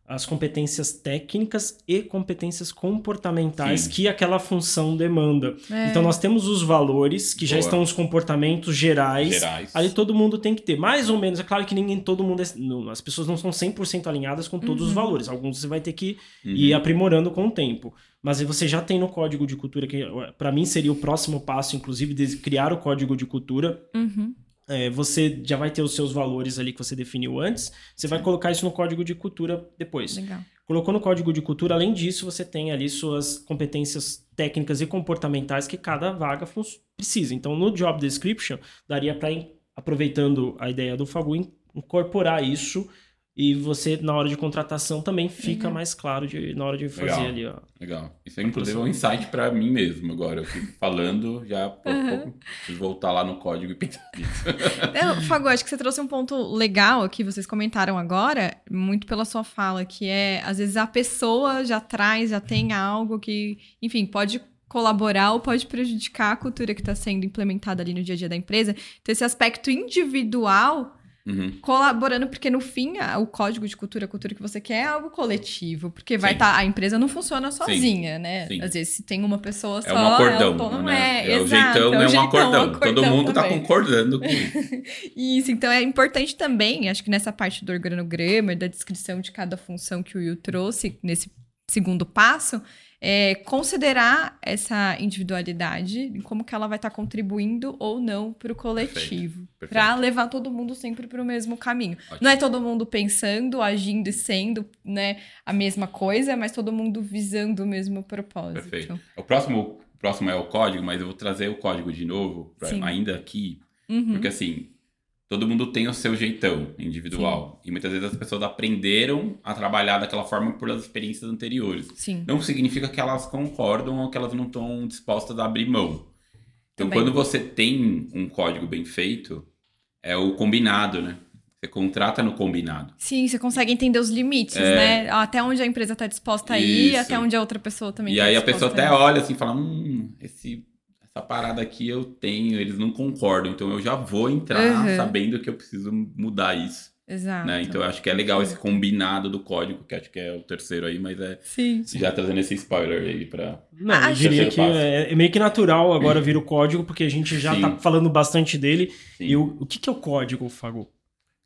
as competências técnicas e competências comportamentais Sim. que aquela função demanda. É. Então nós temos os valores que já Boa. estão os comportamentos gerais. Gerais. Ali todo mundo tem que ter, mais ou menos. É claro que ninguém, todo mundo, é- não, as pessoas não são 100% alinhadas com todos os Uhum. valores. Alguns você vai ter que Uhum. ir aprimorando com o tempo. Mas aí você já tem no código de cultura, que para mim seria o próximo passo, inclusive, de criar o código de cultura. Uhum. É, você já vai ter os seus valores ali que você definiu antes. Você vai colocar isso no código de cultura depois. Legal. Colocou no código de cultura, além disso, você tem ali suas competências técnicas e comportamentais que cada vaga precisa. Então, no job description, daria para, aproveitando a ideia do Fagu, in- incorporar isso e você, na hora de contratação, também fica uhum. mais claro de, na hora de fazer legal, ali, ó. Legal. Isso é inclusive um insight para mim mesmo agora. Eu fico falando, já por uhum. pouco preciso voltar lá no código e pensar nisso. É, Fago, acho que você trouxe um ponto legal aqui, vocês comentaram agora, muito pela sua fala, que é, às vezes a pessoa já traz, já tem algo que, enfim, pode colaborar ou pode prejudicar a cultura que está sendo implementada ali no dia a dia da empresa. Então, esse aspecto individual Uhum. Colaborando, porque no fim, a, o código de cultura, a cultura que você quer é algo coletivo. Porque vai estar. Tá, a empresa não funciona sozinha, Sim. né? Sim. Às vezes, se tem uma pessoa só. É um acordão. É, né? é, é o jeitão, é, é um jeitão, acordão. acordão. Todo mundo está concordando com isso. Então é importante também, acho que nessa parte do organograma, da descrição de cada função que o Will trouxe, nesse segundo passo, é, considerar essa individualidade, como que ela vai estar tá contribuindo ou não para o coletivo, para levar todo mundo sempre para o mesmo caminho. Ótimo. Não é todo mundo pensando, agindo e sendo né, a mesma coisa, mas todo mundo visando o mesmo propósito. Perfeito. O próximo, o próximo é o código, mas eu vou trazer o código de novo, pra, ainda aqui, uhum. porque assim, todo mundo tem o seu jeitão individual. Sim. E muitas vezes as pessoas aprenderam a trabalhar daquela forma por as experiências anteriores. Sim. Não significa que elas concordam ou que elas não estão dispostas a abrir mão. Então, Também. quando você tem um código bem feito, é o combinado, né? Você contrata no combinado. Sim, você consegue entender os limites, é... né? Até onde a empresa está disposta a ir, Isso. até onde a outra pessoa também E tá aí a pessoa até olha assim e fala: hum, esse essa parada aqui eu tenho, eles não concordam, então eu já vou entrar uhum. sabendo que eu preciso mudar isso. Exato. Né? Então eu acho que é legal esse combinado do código, que acho que é o terceiro aí, mas é sim, já trazendo esse spoiler aí pra. Não, eu diria que é, é, meio que natural agora vir o código, porque a gente já sim. tá falando bastante dele. Sim. E o, o que, que é o código, Fago?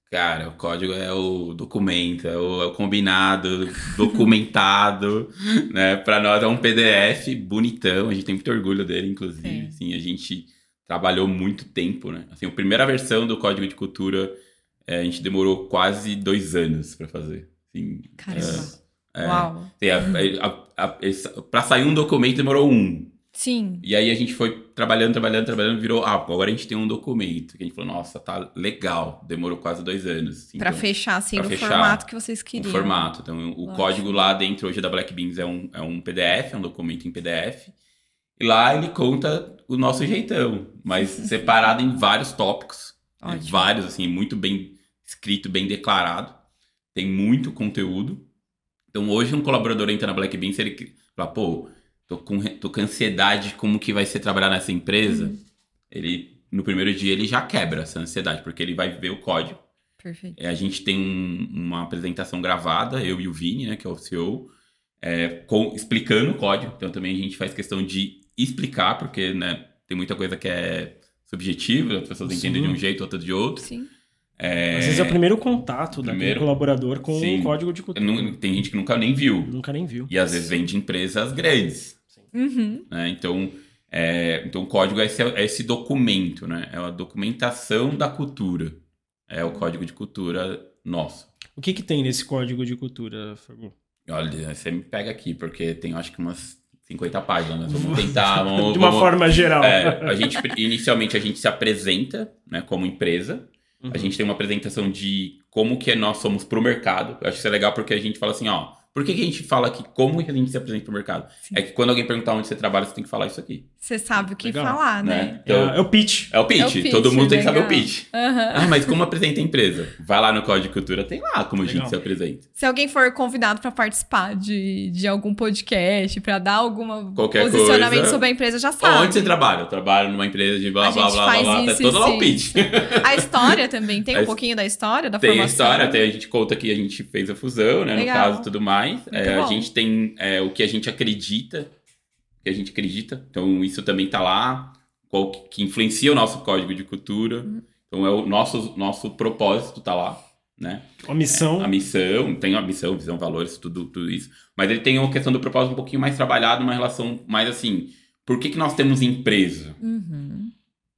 Cara, o código é o documento, é o, é o combinado, documentado, né? Para nós é um PDF bonitão, a gente tem muito orgulho dele, inclusive. Assim, a gente trabalhou muito tempo, né? Assim, a primeira versão do Código de Cultura é, a gente demorou quase dois anos para fazer. Assim, Caramba. É, Uau. É, para sair um documento demorou um. Sim. E aí a gente foi trabalhando, trabalhando, trabalhando, virou, ah, agora a gente tem um documento. Que a gente falou, nossa, tá legal. Demorou quase dois anos. Assim, para então, fechar, assim, no formato que vocês queriam. O formato. Então, o Lógico. código lá dentro hoje da Black Beans é um, é um PDF, é um documento em PDF. E lá ele conta o nosso jeitão, mas separado em vários tópicos. Né, vários, assim, muito bem escrito, bem declarado. Tem muito conteúdo. Então, hoje um colaborador entra na Black Beans, ele fala, pô tô com, tô com ansiedade como que vai ser trabalhar nessa empresa, uhum. ele, no primeiro dia, ele já quebra essa ansiedade, porque ele vai ver o código. Perfeito. É, a gente tem um, uma apresentação gravada, eu e o Vini, né, que é o CEO, é, com, explicando o código. Então também a gente faz questão de explicar, porque né, tem muita coisa que é subjetiva, as pessoas Sim. entendem de um jeito, outra de outro. Sim. É... Às vezes é o primeiro contato primeiro... daquele colaborador com o código de cultura. Não, tem gente que nunca nem viu. Nunca nem viu. E às vezes vem de empresas grandes. Uhum. Né? Então, é, então, o código é esse, é esse, documento, né? É a documentação da cultura. É o código de cultura nosso. O que, que tem nesse código de cultura, Fagu? Olha, você me pega aqui, porque tem acho que umas 50 páginas. Vamos tentar. Vamos, de uma vamos, forma geral. É, a gente, inicialmente, a gente se apresenta né, como empresa. Uhum. A gente tem uma apresentação de como que nós somos para o mercado. Eu acho que isso é legal porque a gente fala assim, ó, por que, que a gente fala que como a gente se apresenta para o mercado? Sim. É que quando alguém perguntar onde você trabalha, você tem que falar isso aqui. Você sabe o que legal. falar, né? né? Então, é, é, o pitch. É o pitch. É o pitch Todo mundo tem que saber o pitch. Uhum. Ah, mas como apresenta a empresa? Vai lá no Código de Cultura, tem lá como legal. a gente se apresenta. Se alguém for convidado para participar de, de algum podcast, para dar algum posicionamento coisa, sobre a empresa, já sabe. Onde você trabalha? Eu trabalho numa empresa de blá, blá, blá, blá, blá. Tá todo lá o pitch. A história também, tem um pouquinho da história, da tem formação? Tem história, até a gente conta que a gente fez a fusão, né? Legal. No caso, tudo mais. É, a gente tem é, o que a gente acredita, que a gente acredita. Então, isso também está lá, qual que influencia o nosso código de cultura. Uhum. Então, é o nosso, nosso propósito está lá, né? A missão. É, a missão, tem a missão, visão, valores, tudo, tudo isso. Mas ele tem uma questão do propósito um pouquinho mais trabalhado, uma relação mais assim, por que, que nós temos empresa? Uhum.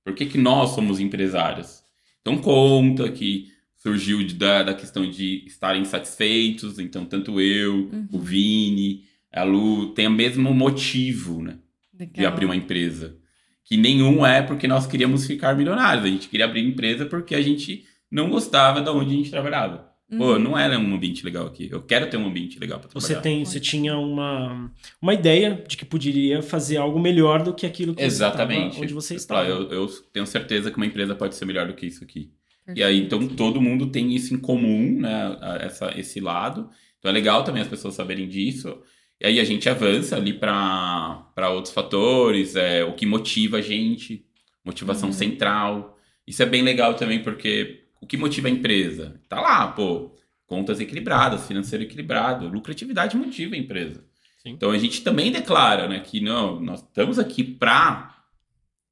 Por que, que nós somos empresários? Então, conta que surgiu de, da, da questão de estarem satisfeitos, então tanto eu, uhum. o Vini, a Lu, tem o mesmo motivo, né? Legal. De abrir uma empresa. Que nenhum é porque nós queríamos ficar milionários. A gente queria abrir empresa porque a gente não gostava de onde a gente trabalhava. Pô, Uhum. não era um ambiente legal aqui. Eu quero ter um ambiente legal Você, trabalhar. tem, você tinha uma, uma ideia de que poderia fazer algo melhor do que aquilo que Exatamente. você estava, onde você estava. Eu, eu tenho certeza que uma empresa pode ser melhor do que isso aqui. E aí, então, todo mundo tem isso em comum, né? Essa, esse lado. Então, é legal também as pessoas saberem disso. E aí, a gente avança ali para outros fatores, é, o que motiva a gente, motivação Uhum. central. Isso é bem legal também, porque o que motiva a empresa? Tá lá, pô, contas equilibradas, financeiro equilibrado, lucratividade motiva a empresa. Sim. Então, a gente também declara, né, que não, nós estamos aqui para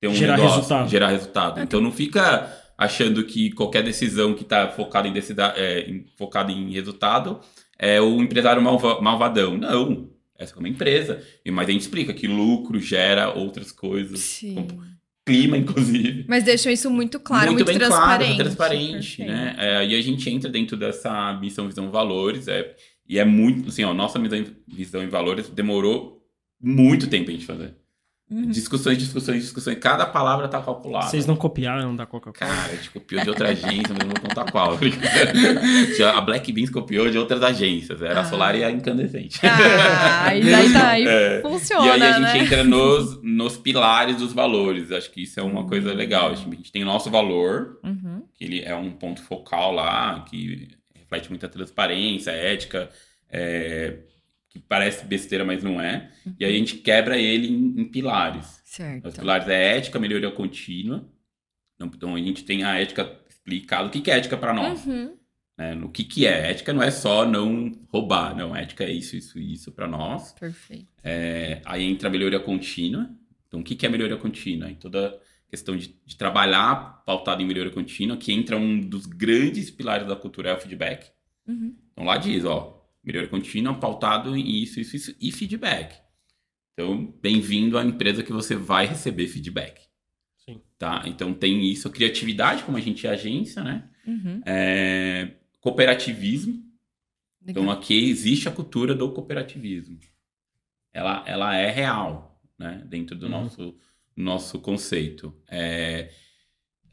ter um Gerar negócio, resultado. gerar resultado. Então, não fica achando que qualquer decisão que está focada em, decida, é, em- focada em resultado é o empresário malva- malvadão. Não. Essa é uma empresa. E- Mas a gente explica que lucro gera outras coisas. Sim. com Clima, inclusive. Mas deixam isso muito claro, muito, bem transparente. claro, transparente, Perfeito. né? É, e a gente entra dentro dessa missão, visão, valores. É, e é muito, assim, ó, nossa missão, visão e valores demorou muito tempo a gente fazer. Uhum. Discussões, discussões, discussões. Cada palavra tá calculada. Vocês não copiaram da Coca-Cola? Cara, a gente copiou de outra agência, mas não vou contar qual. A Black Beans copiou de outras agências. Era Ah. a Solar e a Incandescente. Ah, e daí tá aí É. funciona, E aí a gente né? entra nos, nos pilares dos valores. Acho que isso é uma coisa Hum. legal. A gente tem o nosso valor, Uhum. que ele é um ponto focal lá, que reflete muita transparência, ética, é, que parece besteira, mas não é. E aí a gente quebra ele em, em pilares. Certo. Os pilares é ética, melhoria contínua. Então, Então a gente tem a ética explicada. O que que é ética para nós? Uhum. né? No que que é? Ética não é só não roubar, não. Ética é isso, isso, isso para nós. Perfeito. É, aí entra a melhoria contínua. Então, o que, que é melhoria contínua? Em toda questão de, de trabalhar pautado em melhoria contínua, que entra um dos grandes pilares da cultura é o feedback. Uhum. Então, lá diz, ó, melhoria contínua pautado em isso, isso, isso e feedback. Então, bem-vindo à empresa que você vai receber feedback. Sim. Tá? Então, tem isso. Criatividade, como a gente é agência, né? Uhum. É, cooperativismo. Legal. Então aqui existe a cultura do cooperativismo. Ela, ela é real, né? Dentro do Uhum. nosso, nosso conceito. É,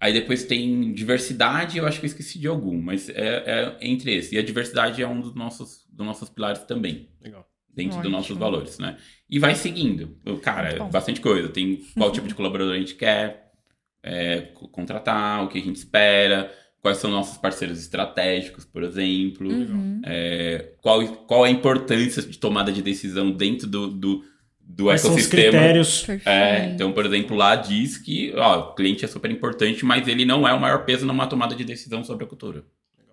Aí depois tem diversidade, eu acho que eu esqueci de algum, mas é, é entre esses. E a diversidade é um dos nossos, dos nossos pilares também, Legal. dentro dos nossos valores, né? E vai seguindo. Cara, é bastante coisa. Tem qual tipo de colaborador a gente quer é, co- contratar, o que a gente espera, quais são nossos parceiros estratégicos, por exemplo. Uhum. É, qual, qual a importância de tomada de decisão dentro do, do, do Quais são os ecossistema. critérios? É, então, por exemplo, lá diz que ó, o cliente é super importante, mas ele não é o maior peso numa tomada de decisão sobre a cultura,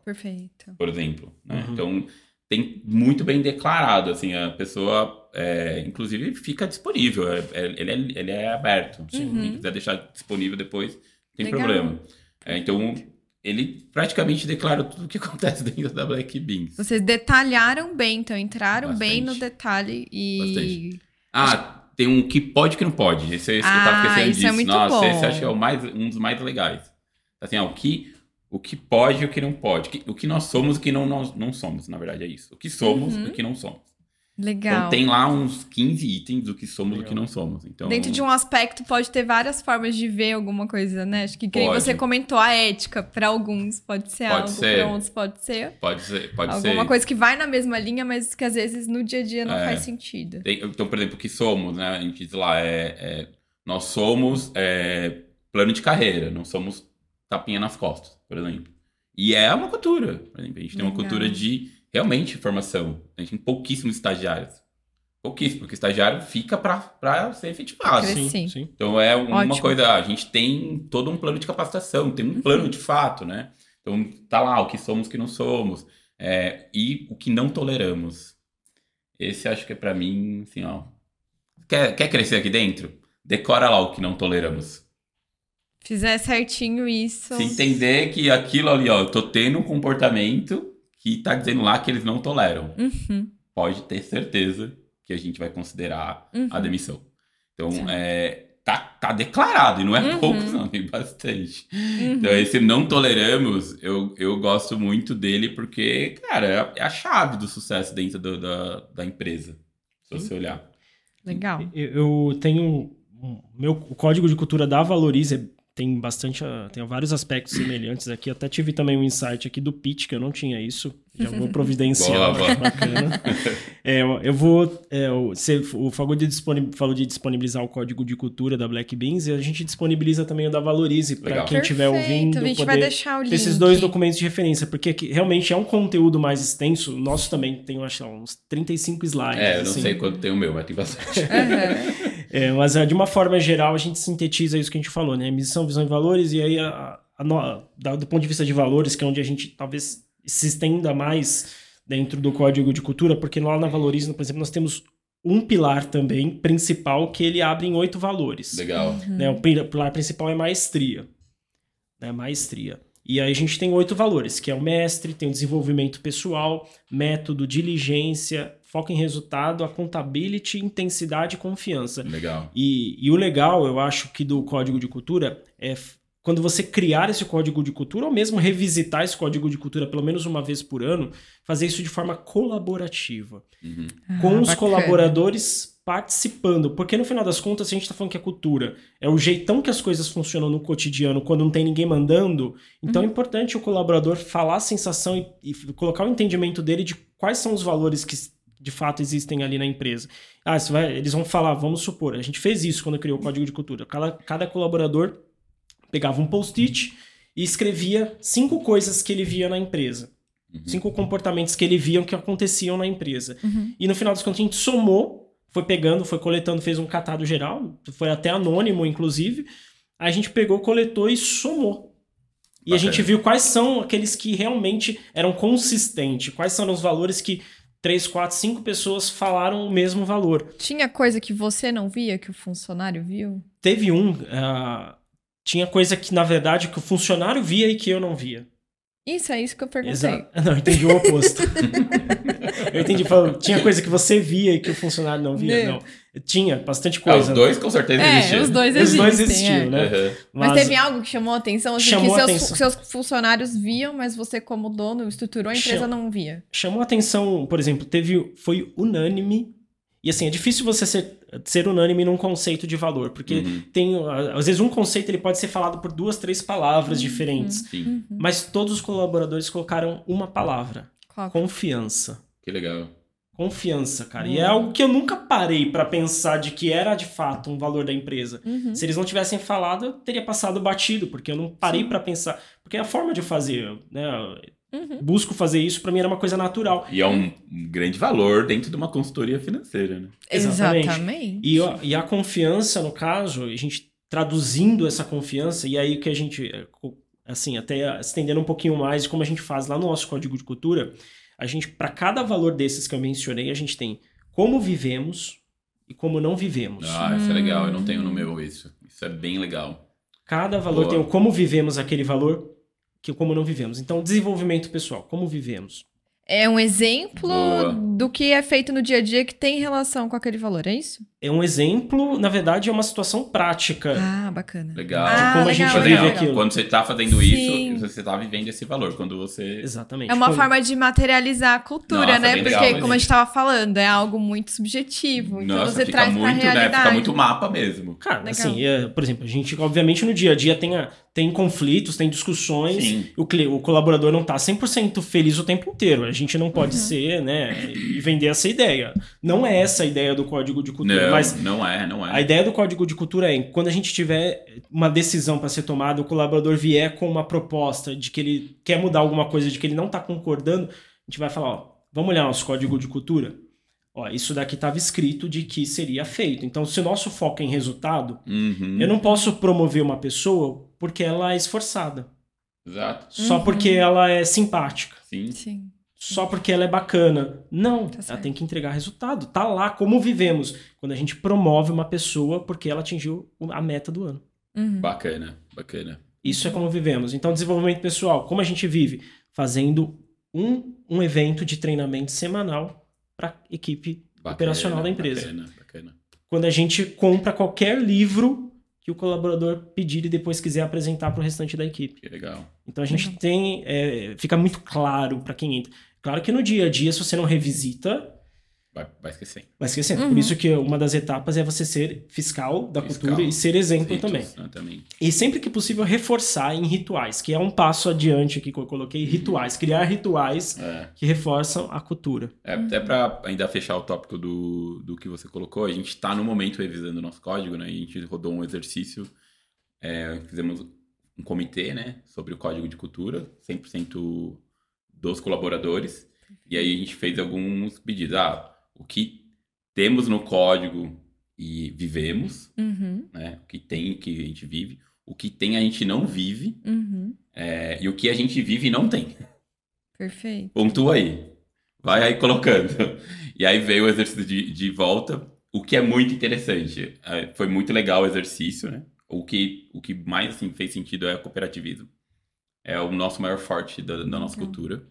Perfeito. por exemplo. né? Uhum. Então, tem muito bem declarado, assim, a pessoa, é, inclusive, fica disponível, é- é- ele, é, ele é aberto. Se Uhum. quem quiser deixar disponível depois, não tem Legal. problema. É, então, ele praticamente declara tudo o que acontece dentro da Black Beans. Vocês detalharam bem, então entraram bem Bastante. no detalhe e. Ah, tem um que pode e que não pode. Esse, esse eu Ah, tava esquecendo isso disso. é muito Nossa, bom. esse eu acho que é o mais, um dos mais legais. Assim, ó, o que, o que pode e o que não pode. O que- nós somos e o que não, nós não somos, na verdade, é isso. O que somos Uhum. e o que não somos. Legal. Então tem lá uns 15 itens do que somos e do que não somos. Então, Dentro de um aspecto pode ter várias formas de ver alguma coisa, né? Acho que que nem Pode. você comentou, a ética, para alguns pode ser Pode algo, para outros pode ser Pode ser. Pode alguma ser. coisa que vai na mesma linha, mas que às vezes no dia a dia não É. faz sentido. Tem- então, por exemplo, o que somos, né? A gente diz lá, é, é- nós somos é, plano de carreira, não somos tapinha nas costas, por exemplo. E é uma cultura, por exemplo. A gente tem uma cultura de realmente formação. A gente tem pouquíssimos estagiários. Pouquíssimo, porque o estagiário fica para ser efetivado. Crescer. Sim, Sim. sim. Então é uma Ótimo. coisa, a gente tem todo um plano de capacitação, tem um Uhum. plano de fato, né? Então tá lá o que somos, o que não somos, é, e o que não toleramos. Esse acho que é pra mim, assim, ó. Quer, quer crescer aqui dentro? Decora lá o que não toleramos. Fizer certinho isso. Se entender que aquilo ali, ó, eu tô tendo um comportamento que tá dizendo lá que eles não toleram. Uhum, Pode ter certeza que a gente vai considerar uhum. a demissão. Então, é, tá, tá declarado, e não é Uhum. poucos, não, tem bastante. Uhum. Então, esse não toleramos, eu, eu gosto muito dele porque, cara, é a chave do sucesso dentro do- da, da empresa. Se você olhar. Legal. Eu eu tenho. Meu, o código de cultura da Valorize é tem bastante, ah, tem vários aspectos semelhantes aqui. Até tive também um insight aqui do pitch, que eu não tinha isso. Já vou providenciar. Boa, boa. Bacana. É, eu vou. é, o- você- o falou de disponibilizar o código de cultura da Black Beans e a gente disponibiliza também o da Valorize para quem estiver ouvindo. a gente poder vai deixar o link. esses dois documentos de referência, porque aqui realmente é um conteúdo mais extenso. O nosso também tem, eu acho, uns 35 slides. É, eu não assim. sei quanto tem o meu, mas tem bastante. Aham. É, mas é, de uma forma geral, a gente sintetiza isso que a gente falou, né? Missão, visão e valores, e aí, a- a da- do ponto de vista de valores, que é onde a gente talvez se estenda mais dentro do código de cultura, porque lá na Valoriza, por exemplo, nós temos um pilar também principal que ele abre em oito valores. Legal. Né? O pi- pilar principal é maestria. Né? Maestria. E aí a gente tem oito valores, que é o mestre, tem o desenvolvimento pessoal, método, diligência, foco em resultado, accountability, intensidade e confiança. Legal. E, e o legal, eu acho que do código de cultura é quando você criar esse código de cultura, ou mesmo revisitar esse código de cultura pelo menos uma vez por ano, fazer isso de forma colaborativa Uhum. com Ah, os bacana. colaboradores participando. Porque no final das contas, a gente está falando que a cultura é o jeitão que as coisas funcionam no cotidiano quando não tem ninguém mandando. Então é importante o colaborador falar a sensação e, e colocar o entendimento dele de quais são os valores que de fato existem ali na empresa. Ah, isso vai- eles vão falar, vamos supor, a gente fez isso quando criou o código de cultura. Cada, cada colaborador pegava um post-it e escrevia cinco coisas que ele via na empresa. Uhum. Cinco comportamentos que ele via que aconteciam na empresa. Uhum. E no final das contas a gente somou, foi pegando, foi coletando, fez um catado geral, foi até anônimo, inclusive. Aí a gente pegou, coletou e somou. E a Bacana. gente viu quais são aqueles que realmente eram consistentes, quais são os valores que três, quatro, cinco pessoas falaram o mesmo valor. Tinha coisa que você não via, que o funcionário viu? Teve um, ah, tinha coisa que na verdade que o funcionário via e que eu não via. Isso, é isso que eu perguntei. Exato. Não, entendi o oposto. eu entendi, falando, tinha coisa que você via e que o funcionário não via. Não. Não. Tinha bastante Ah, coisa. os dois com certeza É, existiam. os dois Os existem. dois é. existiam, né? Uhum. Mas, teve algo que chamou a atenção, assim, Chamou que seus, atenção. seus funcionários viam, mas você, como dono, estruturou a empresa, Chama- não via. Chamou a atenção, por exemplo, teve foi unânime. E assim, é difícil você ser, ser unânime num conceito de valor, porque Uhum. tem às vezes um conceito ele pode ser falado por duas, três palavras Uhum. diferentes, Sim, mas todos os colaboradores colocaram uma palavra: Qual? confiança. Que legal. Confiança, cara. E Uhum. é algo que eu nunca parei pra pensar de que era de fato um valor da empresa. Uhum. Se eles não tivessem falado, eu teria passado batido, porque eu não parei pra pensar. Porque é a forma de fazer, né? Uhum. Busco fazer isso, pra mim era uma coisa natural. E é um, grande valor dentro de uma consultoria financeira, né? Exatamente. Exatamente. E, a- e a confiança, no caso, a gente traduzindo essa confiança, e aí que a gente, é, assim, até estendendo um pouquinho mais de como a gente faz lá no nosso código de cultura, a gente, para cada valor desses que eu mencionei, a gente tem como vivemos e como não vivemos. Ah, isso é legal. Eu não tenho Hum. no meu isso. Isso é bem legal. Cada valor Boa. tem o como vivemos aquele valor que o como não vivemos. Então, desenvolvimento pessoal, como vivemos. É um exemplo Boa. do que é feito no dia a dia que tem relação com aquele valor, é isso? É um exemplo, na verdade, é uma situação prática. Ah, bacana. Legal. Ah, como a gente legal, vive legal. aquilo. Quando você tá fazendo Sim. isso, você tá vivendo esse valor. Quando você. Exatamente. É uma Como- forma de materializar a cultura, Nossa, né? Porque, legal, como a gente. gente tava falando, é algo muito subjetivo. Então Nossa, você fica traz pra muito, né? Fica muito mapa mesmo. Cara, Legal. assim, é, por exemplo, a gente, obviamente, no dia a dia tem, a- tem conflitos, tem discussões, Sim. o, o colaborador não tá 100% feliz o tempo inteiro. A gente não pode Uhum. ser, né, e vender essa ideia. Não é essa a ideia do código de cultura, Não, mas não é, não é. a ideia do código de cultura é quando a gente tiver uma decisão para ser tomada, o colaborador vier com uma proposta de que ele quer mudar alguma coisa, de que ele não tá concordando, a gente vai falar, ó, vamos olhar nosso código de cultura? Ó, isso daqui estava escrito de que seria feito. Então, se o nosso foco é em resultado, Uhum. eu não posso promover uma pessoa porque ela é esforçada. Exato. Só Uhum. porque ela é simpática. Sim. Sim. Só porque ela é bacana. Não, Tá ela tem que entregar resultado. Tá lá como vivemos. Quando a gente promove uma pessoa porque ela atingiu a meta do ano. Uhum. Bacana, bacana. Isso é como vivemos. Então, desenvolvimento pessoal, como a gente vive? Fazendo um, um evento de treinamento semanal para equipe bacana operacional da empresa. Bacana, bacana. Quando a gente compra qualquer livro que o colaborador pedir e depois quiser apresentar para o restante da equipe. Que legal. Então a gente Legal. tem. é, fica muito claro para quem entra. Claro que no dia a dia, se você não revisita, Vai, vai esquecendo. Vai esquecendo. Uhum. Por isso que uma das etapas é você ser fiscal da Fiscal. cultura e ser exemplo Ritos, também. também. E sempre que possível reforçar em rituais, que é um passo adiante aqui que eu coloquei, rituais. Criar rituais É. que reforçam a cultura. É, Até para ainda fechar o tópico do, do que você colocou, a gente está no momento revisando o nosso código, né? E a gente rodou um exercício, é, fizemos um comitê, né? Sobre o código de cultura, 100% dos colaboradores. E aí a gente fez alguns pedidos. Ah, o que temos no código e vivemos, Uhum, né? O que tem que a gente vive. O que tem a gente não vive. uhum. é, e o que a gente vive e não tem. Perfeito. Pontua aí. Vai aí colocando. E aí veio o exercício de, de volta, o que é muito interessante. É, foi muito legal o exercício, né? O que, o que mais assim, fez sentido é o cooperativismo. É o nosso maior forte da, da nossa Legal. cultura.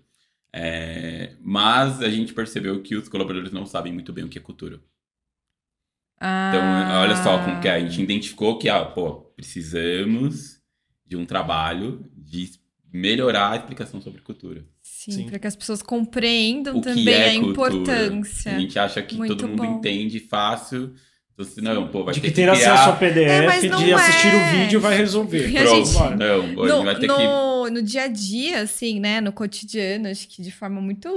É, mas a gente percebeu que os colaboradores não sabem muito bem o que é cultura. Então, Ah, olha só como que é. a gente identificou que, ah, pô, precisamos de um trabalho de melhorar a explicação sobre cultura. Sim, Sim. para que as pessoas compreendam o que também é a cultura. importância. A gente acha que Muito todo mundo bom. entende fácil. Então, não, pô, vai de ter que que ter criar... acesso ao É, PDF, não de assistir é. o vídeo vai resolver. E a Pronto, gente- não, No, vai ter que... no, no dia a dia, assim, né? No cotidiano, acho que de forma muito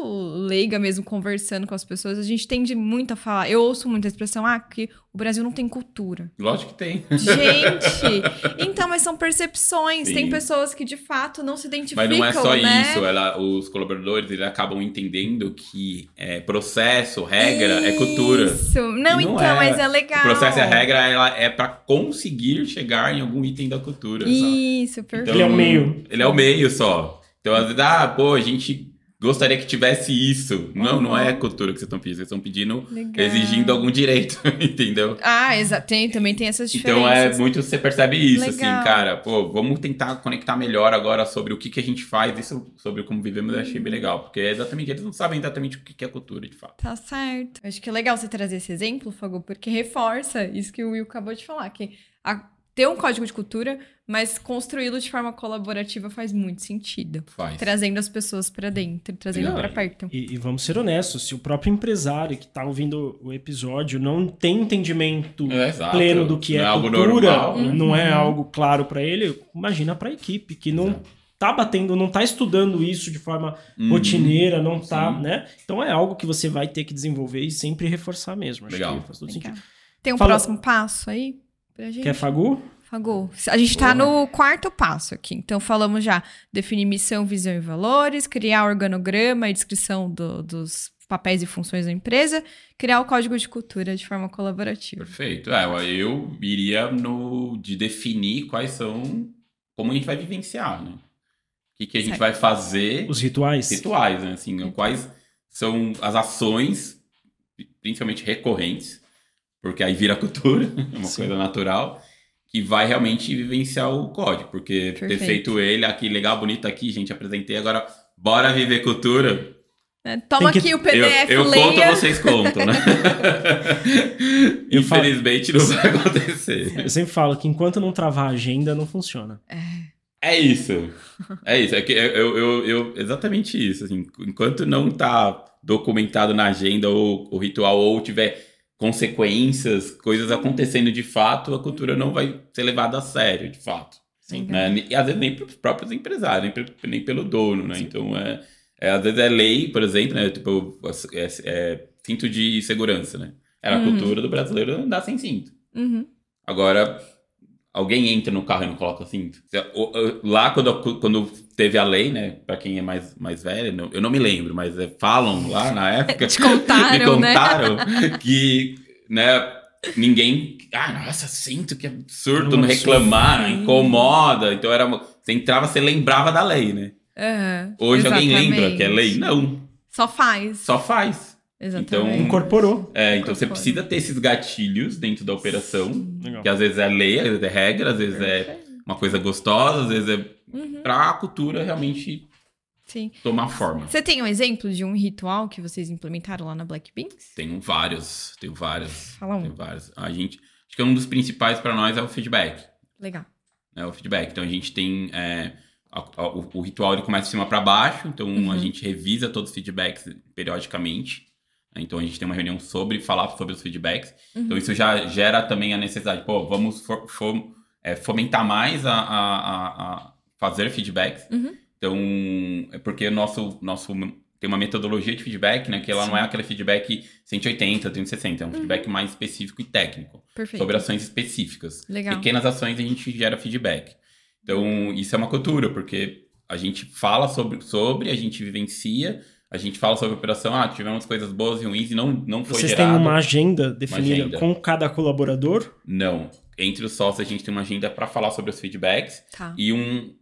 leiga mesmo, conversando com as pessoas, a gente tende muito a falar. Eu ouço muito a expressão, ah, que o Brasil não tem cultura. Lógico que tem. Gente! então, mas são percepções. Sim. Tem pessoas que de fato não se identificam. Mas não é só né? isso. Ela, os colaboradores eles acabam entendendo que é, processo, regra, é cultura. Isso. Não, não então, é. mas é legal. O processo e a regra ela é para conseguir chegar em algum item da cultura. sabe? Isso, perfeito. Ele é o meio. Ele é o meio só. Então, às vezes, ah, pô, a gente gostaria que tivesse isso. Não, não é Uhum. cultura que vocês estão pedindo. Vocês estão pedindo, Legal. exigindo algum direito, entendeu? Ah, exato. Tem, também tem essas diferenças. Então é muito, você percebe isso, Legal. assim, cara, pô, vamos tentar conectar melhor agora sobre o que, que a gente faz, isso sobre como vivemos, eu achei bem legal, porque é exatamente, eles não sabem exatamente o que, que é cultura, de fato. Tá certo. Acho que é legal você trazer esse exemplo, Fago, porque reforça isso que o Will acabou de falar, que a- ter um código de cultura, mas construí-lo de forma colaborativa faz muito sentido. Faz. Trazendo as pessoas pra dentro, trazendo pra perto. E, e vamos ser honestos, se o próprio empresário que está ouvindo o episódio não tem entendimento É, pleno do que Não é, é algo cultura, normal, né? não é Uhum. algo claro para ele, imagina para a equipe que não Exato. tá batendo, não tá estudando isso de forma Uhum. rotineira, não tá, Sim. né? Então é algo que você vai ter que desenvolver e sempre reforçar mesmo. Acho Legal. que faz todo Legal. sentido. Tem um Fala- próximo passo aí pra gente? Quer Fagu? Fago. A gente tá Boa. no quarto passo aqui. Então, falamos já definir missão, visão e valores, criar organograma e descrição do- dos papéis e funções da empresa, criar o código de cultura de forma colaborativa. Perfeito. É, eu iria no de definir quais são, como a gente vai vivenciar, né? O que, que a gente Certo. vai fazer Os rituais? rituais, né? Assim, quais são as ações, principalmente recorrentes, porque aí vira cultura, é uma Sim. coisa natural, que vai realmente vivenciar o código. Porque ter Perfeito. feito ele aqui, legal, bonito aqui, gente, apresentei, agora bora viver cultura. É, Toma que- aqui o PDF, eu eu leia. conto, vocês contam, né? Eu falo- Infelizmente não vai acontecer. Eu sempre falo que enquanto não travar a agenda, não funciona. É isso. É isso. É que eu, eu, eu- exatamente isso. Assim, enquanto não tá documentado na agenda ou o ritual ou tiver consequências, coisas acontecendo de fato, a cultura não vai ser levada a sério, de fato. Sim. Né? E às vezes nem para os próprios empresários, nem, nem pelo dono, né? Então, é, é, às vezes é lei, por exemplo, né? Tipo, é, é cinto de segurança, né? Era a Uhum. cultura do brasileiro andar sem cinto. Uhum. Agora, alguém entra no carro e não coloca cinto? Lá, quando, quando teve a lei, né? Pra quem é mais, mais velho, não- eu não me lembro, mas é, falam lá na época. Te contaram, me né? contaram que, né? Ninguém. Ah, nossa, cinto, que absurdo, não Nossa, reclamar, sim. incomoda. Então era. Você entrava, você lembrava da lei, né? Aham, Hoje alguém lembra que é exatamente. lei? Não, Só faz. só faz. Exatamente. Então, Incorporou. É, então você precisa ter esses gatilhos dentro da operação. Legal. Que às vezes é lei, às vezes é regra, às vezes é uma coisa gostosa, às vezes é Uhum, pra a cultura realmente sim. tomar forma. Você tem um exemplo de um ritual que vocês implementaram lá na Black Beans? Tenho vários, tenho vários, Fala um. tenho vários. A gente, acho que um dos principais para nós é o feedback, Legal. né? O feedback. Então a gente tem é, a- a- o, o ritual ele começa de cima para baixo, então Uhum. a gente revisa todos os feedbacks periodicamente. Então a gente tem uma reunião sobre falar sobre os feedbacks. Uhum. Então isso já gera também a necessidade, pô, vamos for, for, é, fomentar mais a, a, a fazer feedbacks. Uhum. Então, é porque nosso, nosso tem uma metodologia de feedback, né? Que ela Sim. não é aquele feedback 180, 360, é um uhum. feedback mais específico e técnico. Perfeito. Sobre ações específicas. Legal. Pequenas ações a gente gera feedback. Então, isso é uma cultura, porque a gente fala sobre, sobre a gente vivencia, a gente fala sobre a operação, ah, tivemos coisas boas e ruins e não, não foi Vocês gerado. têm uma agenda definida uma agenda. com cada colaborador? Não. Entre os sócios, a gente tem uma agenda para falar sobre os feedbacks tá. e um,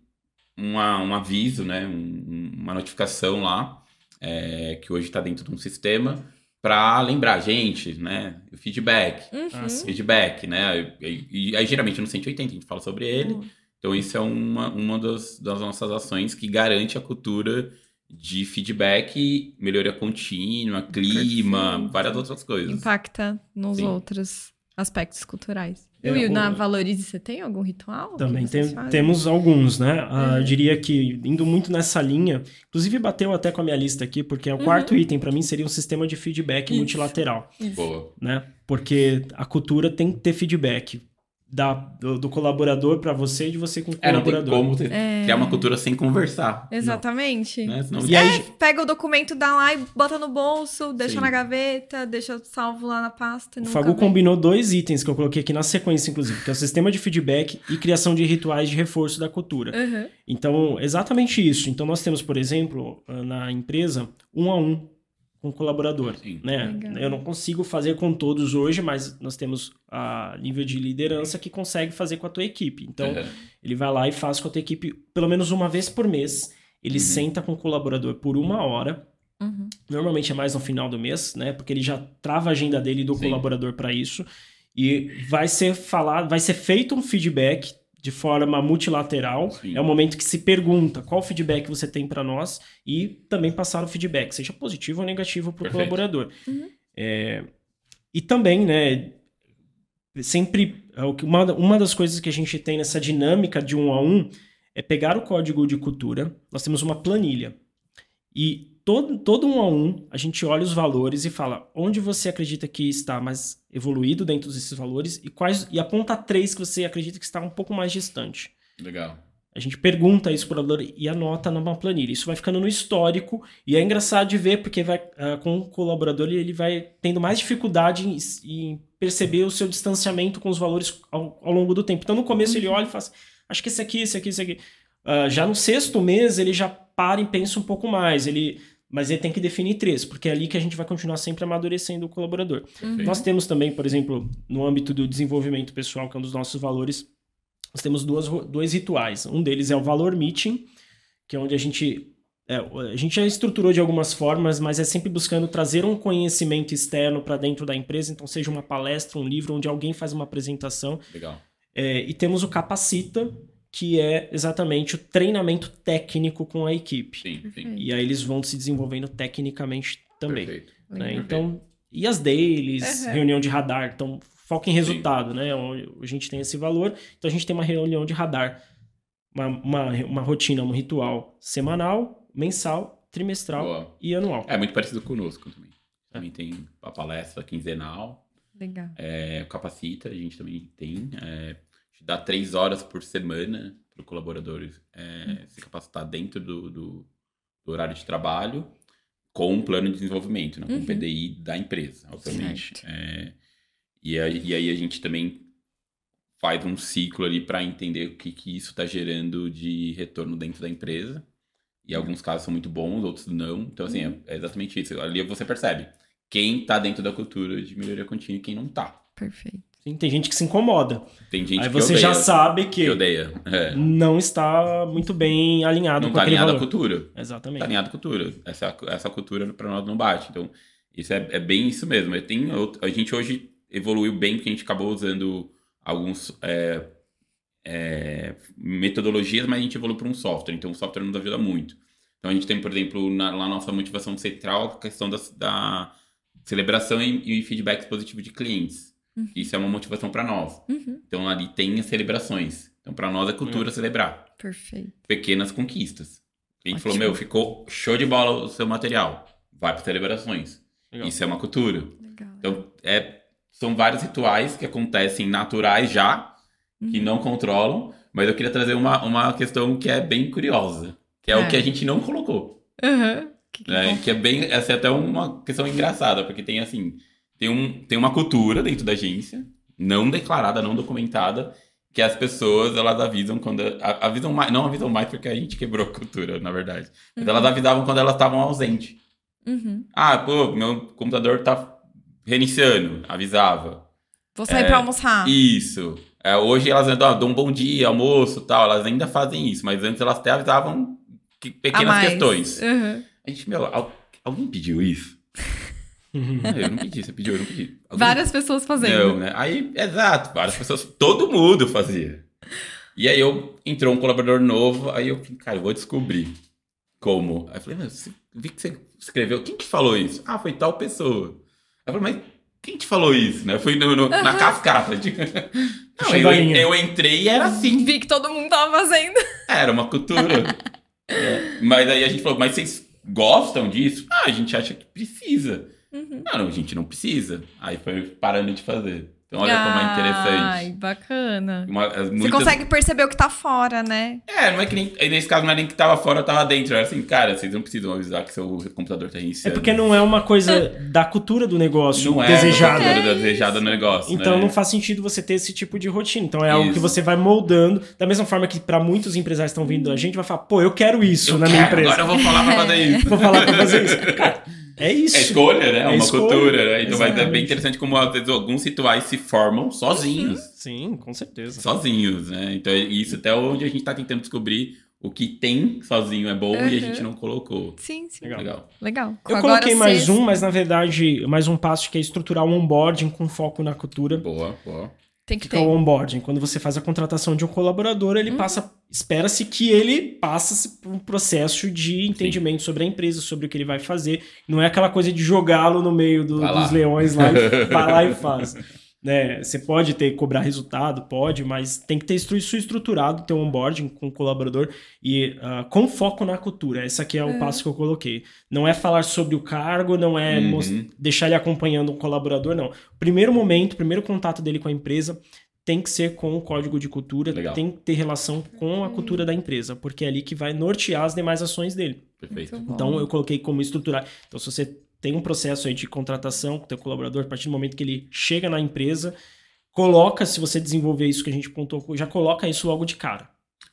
uma, um aviso, né? Um, uma notificação lá é, que hoje está dentro de um sistema, para lembrar a gente, né? O feedback. Uhum. Ah, feedback, né? E, e, aí, geralmente, no 180 a gente fala sobre ele. Uhum. Então, isso é uma, uma das, das nossas ações que garante a cultura de feedback, melhoria contínua, clima, Perfeito. várias outras coisas. Impacta nos Sim. outros aspectos culturais. É, Will, na Valorize você tem algum ritual? Também tem, temos alguns, né? Uh, Eu diria que indo muito nessa linha, inclusive bateu até com a minha lista aqui, porque é o uhum. quarto item para mim seria um sistema de feedback Isso. multilateral. Isso. Boa. Né? Porque a cultura tem que ter feedback da, do, do colaborador para você e de você com o colaborador. É, não tem como ter, é... criar uma cultura sem conversar. Exatamente. Né? Senão... E aí... É, pega o documento, dá lá e bota no bolso, deixa Sim. na gaveta, deixa salvo lá na pasta. O Fagu combinou dois itens que eu coloquei aqui na sequência, inclusive, que é o sistema de feedback e criação de rituais de reforço da cultura. Uhum. Então, exatamente isso. Então, nós temos, por exemplo, na empresa, um a um com o colaborador. Sim. Né? Eu não consigo fazer com todos hoje, mas nós temos a nível de liderança que consegue fazer com a tua equipe. Então, uhum. ele vai lá e faz com a tua equipe pelo menos uma vez por mês. Ele uhum. senta com o colaborador por uma hora. Uhum. Normalmente é mais no final do mês, né? Porque ele já trava a agenda dele e do Sim. colaborador para isso. E vai ser falado, vai ser feito um feedback de forma multilateral. Sim. É o momento que se pergunta qual feedback você tem para nós e também passar o feedback, seja positivo ou negativo para o colaborador. Uhum. É, e também, né, sempre é uma, uma das coisas que a gente tem nessa dinâmica de um a um é pegar o código de cultura. Nós temos uma planilha e todo, todo um a um, a gente olha os valores e fala onde você acredita que está mais evoluído dentro desses valores e quais e aponta três que você acredita que está um pouco mais distante. Legal. A gente pergunta isso para o colaborador e anota numa planilha. Isso vai ficando no histórico e é engraçado de ver porque vai uh, com o colaborador ele vai tendo mais dificuldade em, em, perceber o seu distanciamento com os valores ao, ao longo do tempo. Então no começo ele uhum. olha e fala assim, acho que esse aqui, esse aqui, esse aqui. Uh, já no sexto mês ele já para e pensa um pouco mais. Ele mas ele tem que definir três, porque é ali que a gente vai continuar sempre amadurecendo o colaborador. Uhum. Nós temos também, por exemplo, no âmbito do desenvolvimento pessoal, que é um dos nossos valores, nós temos duas, dois rituais. Um deles é o valor meeting, que é onde a gente é, a gente já estruturou de algumas formas, mas é sempre buscando trazer um conhecimento externo para dentro da empresa, então seja uma palestra, um livro, onde alguém faz uma apresentação. Legal. É, e temos o Capacita, que é exatamente o treinamento técnico com a equipe. Sim, sim. E aí eles vão se desenvolvendo tecnicamente também. Perfeito. Né? Então, e as dailies, uhum. reunião de radar. Então, foca em resultado, sim. né? A gente tem esse valor. Então, a gente tem uma reunião de radar, uma, uma, uma rotina, um ritual semanal, mensal, trimestral Boa. e anual. É muito parecido conosco também. É. Também tem a palestra quinzenal. Legal. É, capacita, a gente também tem. É, dá três horas por semana para o colaborador é, se capacitar dentro do, do, do, horário de trabalho com um plano de desenvolvimento, né, com uhum. o PDI da empresa, obviamente. É, e, aí, e aí a gente também faz um ciclo ali para entender o que, que isso está gerando de retorno dentro da empresa. E alguns casos são muito bons, outros não. Então, assim, uhum. é, é exatamente isso. Ali você percebe quem está dentro da cultura de melhoria contínua e quem não está. Perfeito. Sim, tem gente que se incomoda. Tem gente Aí que você odeia, já sabe que, que odeia. É. não está muito bem alinhado não com tá aquele alinhado valor. à cultura. Exatamente. Está alinhado à cultura. Essa, essa cultura para nós não bate. Então, isso é, é bem isso mesmo. Tem, a gente hoje evoluiu bem porque a gente acabou usando alguns é, é, metodologias, mas a gente evoluiu para um software. Então, o software nos ajuda muito. Então, a gente tem, por exemplo, na, na nossa motivação central, a questão da, da celebração e, e feedback positivo de clientes. Uhum. Isso é uma motivação para nós. Uhum. Então ali tem as celebrações. Então para nós é cultura uhum. celebrar. Perfeito. Pequenas conquistas. A gente Ótimo. falou, meu, ficou show de bola o seu material. Vai para celebrações. Legal. Isso é uma cultura. Legal. Então, é, são vários rituais que acontecem naturais já, que Uhum. não controlam, mas eu queria trazer uma, uma questão que é bem curiosa, que é, É. o que a gente não colocou. Uhum. Que que né? Que é bem, essa é até uma questão engraçada, porque tem assim, tem, um, tem uma cultura dentro da agência, não declarada, não documentada, que as pessoas, elas avisam quando, avisam mais, não avisam mais porque a gente quebrou a cultura, na verdade, mas elas avisavam quando elas estavam ausentes. Uhum. Ah, pô, meu computador tá reiniciando, avisava. Vou sair É, pra almoçar. Isso. É, hoje elas ainda dão um bom dia, almoço tal, elas ainda fazem isso, mas antes elas até avisavam que- pequenas questões. Uhum. A gente, meu, al- alguém pediu isso? Ah, eu não pedi, você pediu, eu não pedi. Alguém- Várias pessoas fazendo. Não, né? Aí, exato, várias pessoas, todo mundo fazia. E aí eu entrou um colaborador novo, aí eu falei, cara, eu vou descobrir como. Aí eu falei, mas você- vi que você escreveu, quem que falou isso? Ah, foi tal pessoa. Aí eu falei, mas quem te falou isso? Né? Eu fui no- no- na cascata. de- Não, eu, eu entrei e era assim. Vi que todo mundo tava fazendo. Era uma cultura. É. Mas aí a gente falou, mas vocês gostam disso? Ah, a gente acha que precisa. Uhum. Não, não, a gente não precisa. Aí foi parando de fazer. Então olha como é interessante. Ai, bacana. Uma- as Você muitas- consegue perceber o que tá fora, né? É, não é que nem. aí Nesse caso não é nem que tava fora, tava dentro. Era assim, cara, vocês não precisam avisar que seu computador tá É reiniciando. porque não é uma coisa da cultura do negócio não é desejada. a cultura desejada no negócio. Então né? não faz sentido você ter esse tipo de rotina. Então é algo que Isso. você vai moldando, da mesma forma que para muitos empresários que estão vindo a gente vai falar, pô, eu quero isso Eu na quero, minha empresa. Agora eu vou falar pra fazer isso. Vou falar pra fazer isso. Cara, é isso. É escolha, né? É uma escolha, cultura, né? Então vai ser exatamente. bem interessante como às vezes alguns rituais se formam sozinhos. Sim, com certeza. sozinhos, né? Então, isso até onde a gente tá tentando descobrir o que tem sozinho é bom e a Uhum. gente não colocou. Sim, sim. Legal. Legal. Legal. Eu Agora coloquei mais um, mas na verdade, mais um passo que é estruturar o onboarding com foco na cultura. Boa, boa. Tem que que é ter. o onboarding? Quando você faz a contratação de um colaborador, ele passa. Espera-se que ele passe por um processo de entendimento sobre a empresa, sobre o que ele vai fazer. Não é aquela coisa de jogá-lo no meio do- dos leões lá e vai lá e faz. Né? Você pode ter cobrar resultado, pode, mas tem que ter isso estruturado, ter um onboarding com o colaborador e ah, com foco na cultura. Esse aqui é o passo que eu coloquei. Não é falar sobre o cargo, não é Uhum. deixar ele acompanhando um colaborador, não. Primeiro momento, primeiro contato dele com a empresa tem que ser com o código de cultura, Legal. tem que ter relação com a cultura da empresa, porque é ali que vai nortear as demais ações dele. Perfeito. Então eu coloquei como estruturar. Então se você tem um processo aí de contratação com o teu colaborador, a partir do momento que ele chega na empresa, coloca, se você desenvolver isso que a gente pontuou, já coloca isso logo de cara.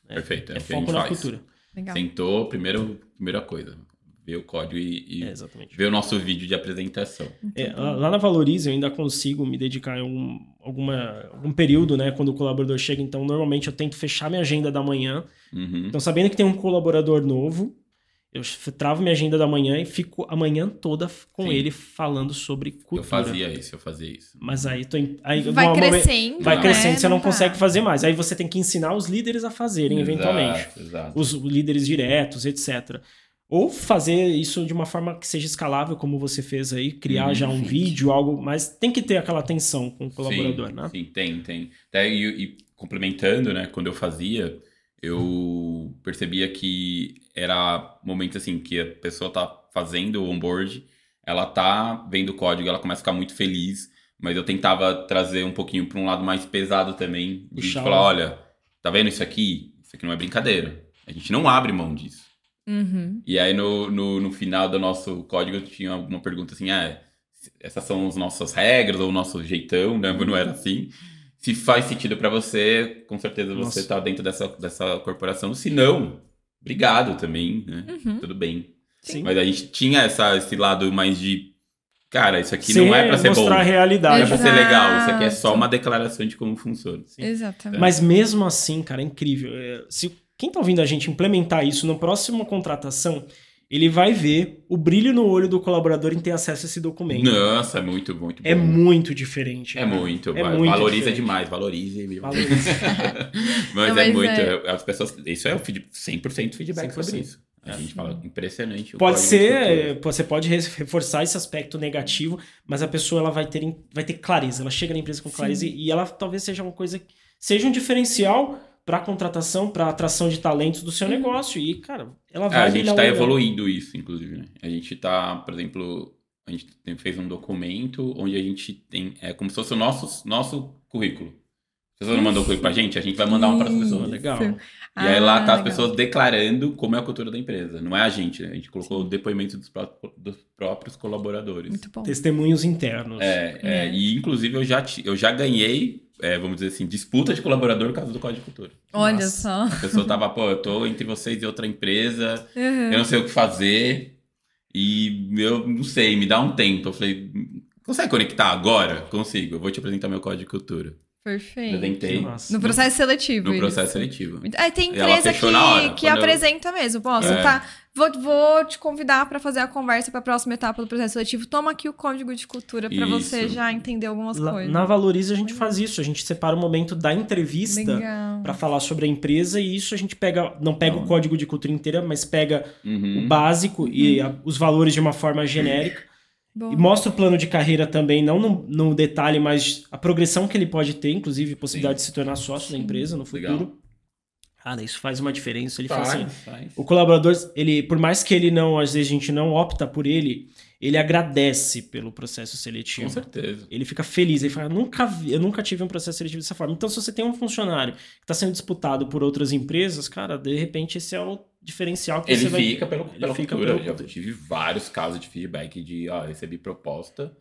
Perfeito. É, É o que a gente foco na faz. cultura. Legal. Sentou, primeiro, primeira coisa. Ver o código e, e É, exatamente. ver o nosso vídeo de apresentação. É, lá na Valorize eu ainda consigo me dedicar em algum, alguma, algum período, né? Quando o colaborador chega. Então, normalmente eu tento fechar minha agenda da manhã. Uhum. Então, sabendo que tem um colaborador novo, eu travo minha agenda da manhã e fico a manhã toda com Sim. ele falando sobre cultura. Eu fazia isso, eu fazia isso. Mas aí, tô em- aí Vai no momento- crescendo. vai né? crescendo, você não tá. consegue fazer mais. Aí você tem que ensinar os líderes a fazerem, eventualmente. Exato, exato. Os líderes diretos, etc. Ou fazer isso de uma forma que seja escalável, como você fez aí, criar Uhum, já um sim. vídeo, algo, mas tem que ter aquela atenção com o colaborador, sim, né? Sim, tem, tem. E, e complementando, né, quando eu fazia, eu percebia que era momento assim que a pessoa tá fazendo o onboard, ela tá vendo o código, ela começa a ficar muito feliz, mas eu tentava trazer um pouquinho para um lado mais pesado também, de Puxar falar, olha, tá vendo isso aqui? Isso aqui não é brincadeira. A gente não abre mão disso. Uhum. E aí no, no, no final do nosso código tinha uma pergunta assim, ah, essas são as nossas regras ou o nosso jeitão, né? Não era assim. Se faz sentido pra você, com certeza você Nossa. tá dentro dessa, dessa corporação. Se não, obrigado também, né? Uhum. Tudo bem. Sim. Mas a gente tinha essa, esse lado mais de, cara, isso aqui Ser- não é pra ser bom. mostrar a Não é realidade. pra ser legal. Isso aqui é só uma declaração de como funciona. Exatamente. Mas mesmo assim, cara, é incrível. É, Se quem tá ouvindo a gente implementar isso na próxima contratação, ele vai ver o brilho no olho do colaborador em ter acesso a esse documento. Nossa, é muito, muito bom. É muito diferente. É muito, É vai- muito valoriza diferente. demais, valorize. Valoriza. mas, Não, é mas muito, é- as pessoas, isso é o feed- 100% feedback 100%. sobre isso. A gente fala, impressionante. o Pode ser, é, você pode re- reforçar esse aspecto negativo, mas a pessoa ela vai ter, em- vai ter clareza. Ela chega na empresa com clareza e, e ela talvez seja uma coisa, seja um diferencial para contratação, para atração de talentos do seu Uhum. negócio. E, cara, ela É, vai a gente tá olho. evoluindo isso, inclusive, né? A gente tá, por exemplo, a gente fez um documento onde a gente tem. É como se fosse o nosso, nosso currículo. Se você não mandou o currículo pra gente, a gente vai mandar um para as pessoas. Legal. E aí lá Ah, tá as legal. pessoas declarando como é a cultura da empresa. Não é a gente, né? A gente colocou o depoimento dos, pró- dos próprios colaboradores. Muito bom. Testemunhos internos. É, é, É. e inclusive eu já, eu já ganhei, é, vamos dizer assim, disputa de colaborador por causa do Código de Cultura. Olha Nossa. só. A pessoa tava, pô, eu tô entre vocês e outra empresa, Uhum. eu não sei o que fazer e eu não sei, me dá um tempo. Eu falei, consegue conectar agora? Consigo, eu vou te apresentar meu Código de Cultura. Perfeito. Apresentei Que. No processo seletivo. no processo isso. seletivo. Muito- Ah, tem empresa na hora, que, que quando eu- apresenta mesmo. Você É. tá. Vou, vou te convidar para fazer a conversa para a próxima etapa do processo seletivo. Toma aqui o código de cultura para você já entender algumas Lá- coisas. na Valorize a gente faz isso, a gente separa o momento da entrevista para falar sobre a empresa e isso a gente pega, não pega o Não. código de cultura inteira, mas pega Uhum. o básico e a- os valores de uma forma genérica Bom. e mostra o plano de carreira também, não no, no detalhe, mas a progressão que ele pode ter, inclusive a possibilidade de se tornar sócio da empresa no futuro. Legal. Cara, isso faz uma diferença. Ele fala assim, Faz, faz. o colaborador, ele, por mais que ele não, às vezes a gente não opta por ele, ele agradece pelo processo seletivo. Com certeza. Ele fica feliz, ele fala, nunca vi- eu nunca tive um processo seletivo dessa forma. Então, se você tem um funcionário que está sendo disputado por outras empresas, cara, de repente esse é o diferencial que Ele você vai... fica pelo, ele pela fica cultura. pelo- Eu já tive vários casos de feedback de, ó, recebi proposta,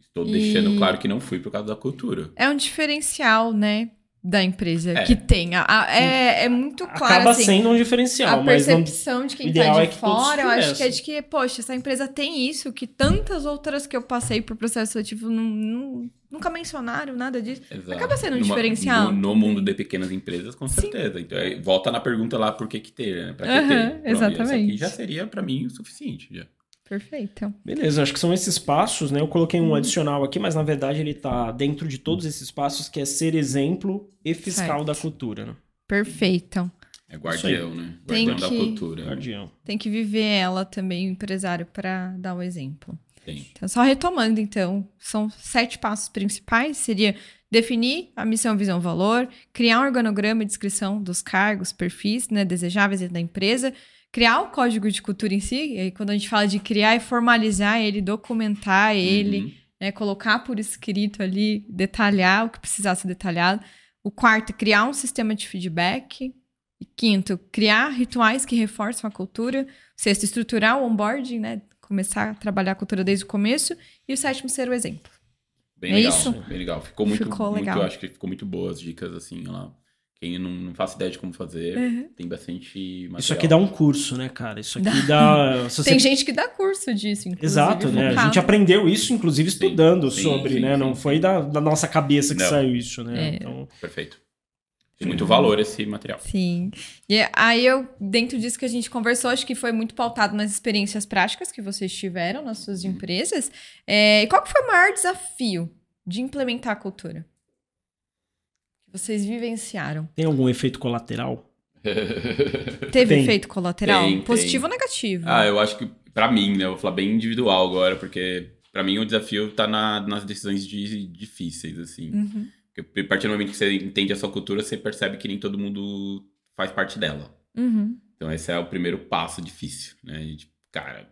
estou E- deixando claro que não fui por causa da cultura. É um diferencial, né? Da empresa É. que tem. A- a- é, é muito claro. Acaba assim, sendo um diferencial, a mas não... percepção de o quem ideal tá de é que fora, eu acho que é de que, poxa, essa empresa tem isso, que tantas outras que eu passei por processo seletivo não- não- nunca mencionaram nada disso. Exato. Acaba sendo um Numa- diferencial. No, no mundo de pequenas empresas, com Sim. certeza. Então, aí volta na pergunta lá, por que que ter, né? Pra que ter? Pronto, exatamente. aqui já seria, pra mim, o suficiente. Já. Perfeito. Beleza, acho que são esses passos, né? Eu coloquei Uhum. um adicional aqui, mas na verdade ele tá dentro de todos esses passos, que é ser exemplo e fiscal Certo. da cultura, né? Perfeito. É guardião, né? Tem Guardião que- da cultura. Guardião. Tem que viver ela também, o empresário, para dar o exemplo. Então, só retomando, então, são sete passos principais. Seria definir a missão, visão, valor, criar um organograma e descrição dos cargos, perfis né, desejáveis da empresa, criar o código de cultura em si, e aí quando a gente fala de criar, é formalizar ele, documentar ele, Uhum. né, colocar por escrito ali, detalhar o que precisar ser detalhado. O quarto, criar um sistema de feedback. E quinto, criar rituais que reforçam a cultura. Sexto, estruturar o onboarding, né? Começar a trabalhar a cultura desde o começo. E o sétimo, ser o exemplo. Bem É legal. isso? Bem legal. Ficou muito, Ficou muito- legal. eu acho que ficou muito boas dicas, assim, lá. Quem não, não faz ideia de como fazer, Uhum. tem bastante material. Isso aqui dá um curso, né, cara? Isso aqui dá... você Tem gente que dá curso disso, inclusive. Exato, né? A gente aprendeu isso, inclusive, estudando sim, sobre, sim, né? sim, Não sim. foi da, da nossa cabeça que Não. saiu isso, né? É. Então, Perfeito. Tem muito valor esse material. Sim. E aí eu, dentro disso que a gente conversou, acho que foi muito pautado nas experiências práticas que vocês tiveram nas suas empresas. É, e qual que foi o maior desafio de implementar a cultura? Que vocês vivenciaram? tem algum efeito colateral? Teve Tem. efeito colateral? Tem, tem. positivo ou negativo? ah, eu acho que, pra mim, né? Eu vou falar bem individual agora, porque pra mim o desafio tá na- nas decisões de- difíceis, assim. Uhum. Porque a partir do momento que você entende a sua cultura, você percebe que nem todo mundo faz parte dela. Uhum. Então esse é o primeiro passo difícil, né? E, tipo, cara,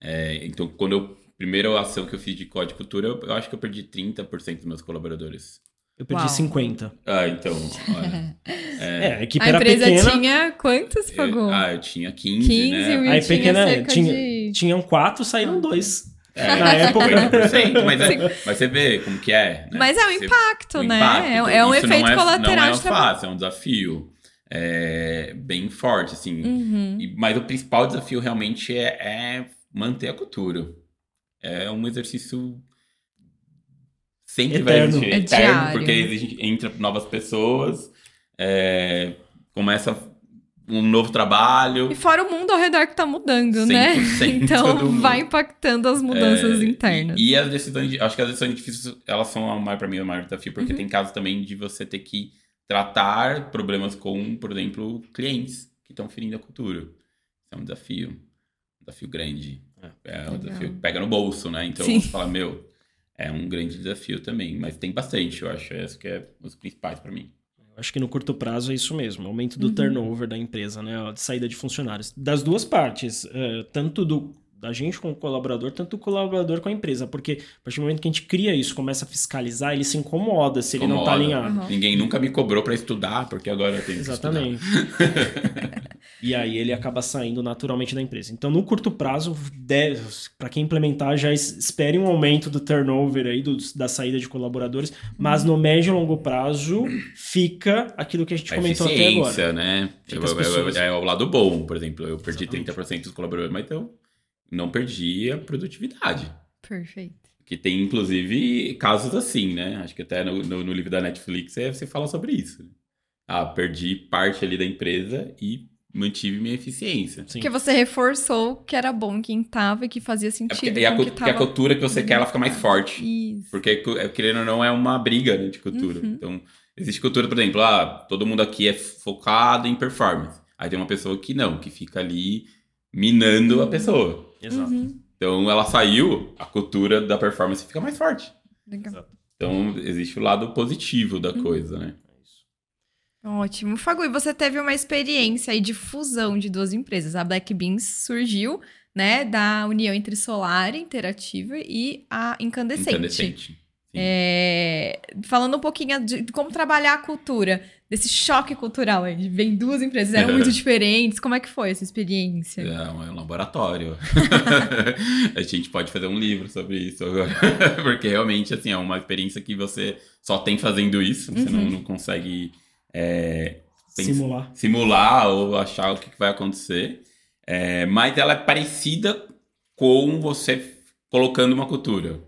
é, então quando eu primeira ação que eu fiz de código de cultura, eu, eu acho que eu perdi 30% dos meus colaboradores. Eu perdi Uau. 50. Ah, então, olha, É, a equipe A era empresa pequena. tinha quantos, Pagou? ah, eu tinha 15, 15 né? Aí tinha pequena cerca tinha, de... tinham quatro, saíram dois. É, Na época. 50%, mas, é, mas você vê como que é. né? Mas é um Você- impacto, o né? impacto, É, é um efeito não é, colateral Não é de trabalho. fácil, é um desafio é, bem forte, assim. Uhum. E- Mas o principal desafio realmente é, é manter a cultura. É um exercício sempre vai Eterno. existir, É eterno, diário. porque existe, entra novas pessoas, é, começa um novo trabalho. E fora o mundo ao redor que tá mudando, né? 100% Então vai impactando as mudanças É, internas. E, e as decisões, de- acho que as decisões difíceis, elas são a maior, pra mim, o maior desafio, Uhum. porque tem casos também de você ter que tratar problemas com, por exemplo, clientes que estão ferindo a cultura. Isso é um desafio, um desafio grande. É um Legal. desafio que pega no bolso, né? Então, Sim. você fala, meu, é um grande desafio também, mas tem bastante, eu acho, esse que é os principais pra mim. Acho que no curto prazo é isso mesmo, aumento do Uhum. turnover da empresa, né? De saída de funcionários. Das duas partes, eh, tanto do, da gente com o colaborador, tanto o colaborador com a empresa. Porque a partir do momento que a gente cria isso, começa a fiscalizar, ele se incomoda se ele não tá Incomoda. alinhado. Uhum. Ninguém nunca me cobrou pra estudar, porque agora eu tenho que Exatamente. e aí ele acaba saindo naturalmente da empresa. Então, no curto prazo, para quem implementar, já es- espere um aumento do turnover aí, do- da saída de colaboradores, mas no médio e longo prazo fica aquilo que a gente. A comentou até agora. né? Fica Eu- as eu- pessoas. é o lado bom, por exemplo. Eu perdi Exatamente. 30% dos colaboradores, mas então não perdi a produtividade. Perfeito. Que tem, inclusive, casos assim, né? Acho que até no, no- no livro da Netflix é, você fala sobre isso. Ah, perdi parte ali da empresa e mantive minha eficiência. Sim. Porque você reforçou que era bom quem tava e que fazia É sentido porque, e a, que porque a tava... cultura que você quer, ela fica mais forte. Isso. Porque, é, querendo ou não, é uma briga né, de cultura. Uhum. Então, existe cultura, por exemplo, ah, todo mundo aqui é focado em performance. Aí tem uma pessoa que não, que fica ali minando a pessoa. Exato. Uhum. Então, ela saiu, a cultura da performance fica mais forte. Legal. Exato. Então, existe o lado positivo da Uhum. coisa, né? É isso. Ótimo. Fagu, e você teve uma experiência aí de fusão de duas empresas. A Black Beans surgiu, né, da união entre Solar Interativa e a Incandescente. Incandescente. É, falando um pouquinho de como trabalhar a cultura, desse choque cultural aí. Vem duas empresas, eram muito diferentes. Como é que foi essa experiência? É um, é um laboratório. a gente pode fazer um livro sobre isso agora. Porque realmente, assim, é uma experiência que você só tem fazendo isso. Você não, Uhum. não consegue é, Simular. simular ou achar o que vai acontecer. É, mas ela é parecida com você colocando uma cultura.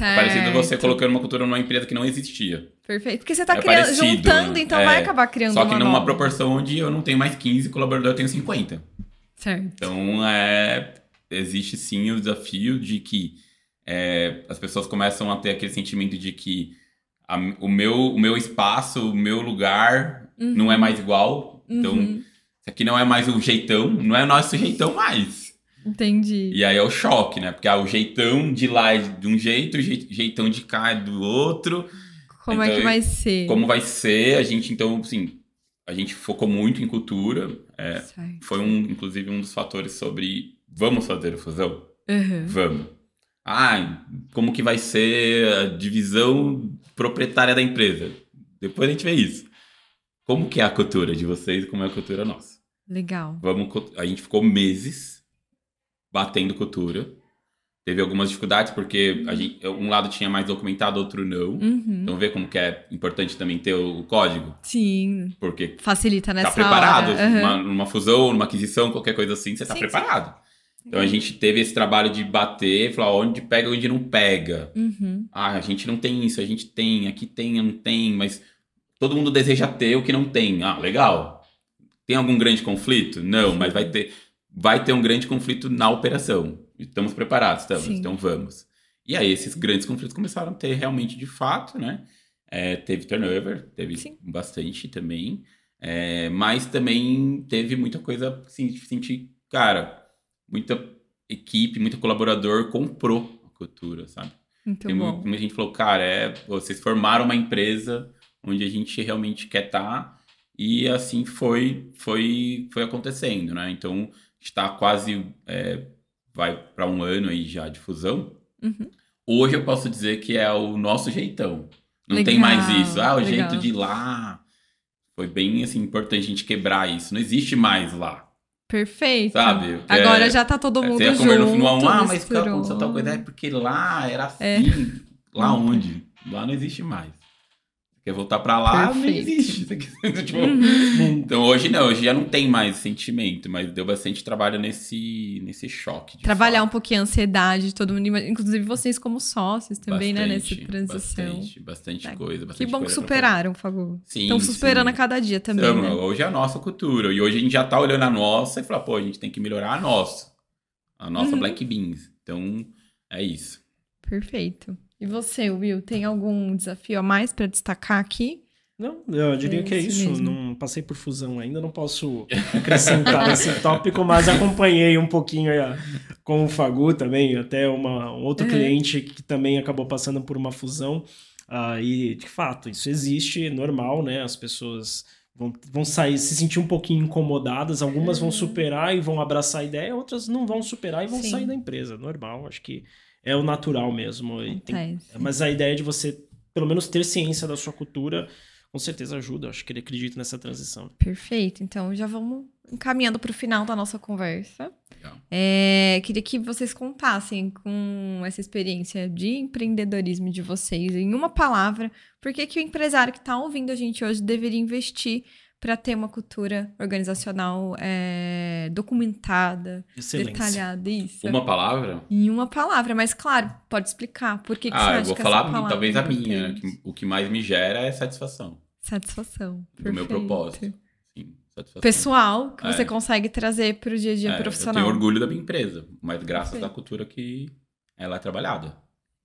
É parecida você Certo. colocando uma cultura numa empresa que não existia. Perfeito. Porque você tá É criando, parecido, juntando, então É, vai acabar criando Só que uma numa nova. proporção onde eu não tenho mais 15 colaboradores, eu tenho 50. Certo. Então, é, existe sim o desafio de que é, as pessoas começam a ter aquele sentimento de que a- o, meu, o meu espaço, o meu lugar Uhum. não é mais igual. Então, Uhum. isso aqui não é mais o jeitão, não é o nosso jeitão mais. Entendi. E aí é o choque, né? Porque ah, o jeitão de lá é de um jeito, o jei- jeitão de cá é do outro. Como é então, que vai ser? Como vai ser? A gente, então, assim, a gente focou muito em cultura. é, foi um, inclusive, um dos fatores sobre vamos fazer a fusão? Uhum. Vamos. Ah, como que vai ser a divisão proprietária da empresa? Depois a gente vê isso. Como que é a cultura de vocês e como é a cultura nossa? Legal. Vamos, a gente ficou meses batendo cultura. Teve algumas dificuldades porque a gente, um lado tinha mais documentado, outro não. Uhum. Então vê como que é importante também ter o, o código, Sim. porque Facilita nessa tá preparado. hora. Uhum. Numa, numa fusão, numa aquisição, qualquer coisa assim, você tá Sim, preparado. Então a gente teve esse trabalho de bater, falar onde pega, onde não pega. Uhum. Ah, a gente não tem isso, a gente tem, aqui tem, não tem, mas todo mundo deseja ter o que não tem. Ah, legal. Tem algum grande conflito? Não, mas vai ter, vai ter um grande conflito na operação. Estamos preparados, estamos, Sim. então vamos. E aí esses grandes conflitos começaram a ter realmente de fato, né? É, teve turnover, teve Sim. bastante também, É, mas também teve muita coisa, assim, de sentir, cara, muita equipe, muito colaborador comprou a cultura, sabe? Muito Tem bom. mu- muita gente falou, cara, é, vocês formaram uma empresa onde a gente realmente quer estar e assim foi foi foi acontecendo, né? Então está quase é, vai para um ano aí já de fusão. Uhum. Hoje eu posso dizer que é o nosso jeitão. Não Legal, tem mais isso. Ah, o legal. jeito de lá. Foi bem assim importante a gente quebrar isso. Não existe mais lá, Perfeito. sabe? Agora é- já tá todo mundo você ia junto. comer no final, ah, mas aconteceu tal coisa. É porque lá era assim. É. Lá onde? Lá não existe mais. Quer voltar pra lá, não Perfeito. existe. Você quer- tipo, Uhum. Então hoje não, hoje já não tem mais sentimento, mas deu bastante trabalho nesse, nesse choque. Trabalhar um fato. pouquinho a ansiedade de todo mundo, inclusive vocês como sócios também, né, nessa Bastante, transição. Bastante, bastante É, coisa. Que Bastante bom que coisa pra superaram, Fagu. Sim, Estão superando sim. a cada dia também, Então, né? Hoje é a nossa cultura. E hoje a gente já tá olhando a nossa e fala, pô, a gente tem que melhorar a nossa. A nossa Uhum. Black Beans. Então, é isso. Perfeito. E você, Will, tem algum desafio a mais pra destacar aqui? Não, eu diria É que é isso mesmo. Não passei por fusão ainda, não posso acrescentar esse tópico, mas acompanhei um pouquinho aí, com o Fagu também, até uma, um outro Uhum. cliente que também acabou passando por uma fusão. Ah, e, de fato, isso existe, é normal, né? As pessoas vão, vão sair, se sentir um pouquinho incomodadas. Algumas vão Uhum. superar e vão abraçar a ideia, outras não vão superar e vão Sim. sair da empresa. Normal, acho que é o natural mesmo. E tem- Acontece. mas a ideia de você, pelo menos, ter ciência da sua cultura, com certeza ajuda. Acho que ele acredita nessa transição. Perfeito. Então já vamos encaminhando para o final da nossa conversa. É, queria que vocês contassem com essa experiência de empreendedorismo de vocês, em uma palavra, por que, que o empresário que está ouvindo a gente hoje deveria investir para ter uma cultura organizacional é, documentada, Excelência. detalhada, isso. Uma palavra? Em uma palavra, mas claro, pode explicar por que, que você Ah, eu acha vou que falar talvez é a minha. o que mais me gera é satisfação. Satisfação. Do meu perfeito. propósito. Sim, satisfação. Pessoal, que você É. consegue trazer para o dia a dia É, Eu profissional. tenho orgulho da minha empresa, mas graças Perfeito. à cultura que ela é trabalhada.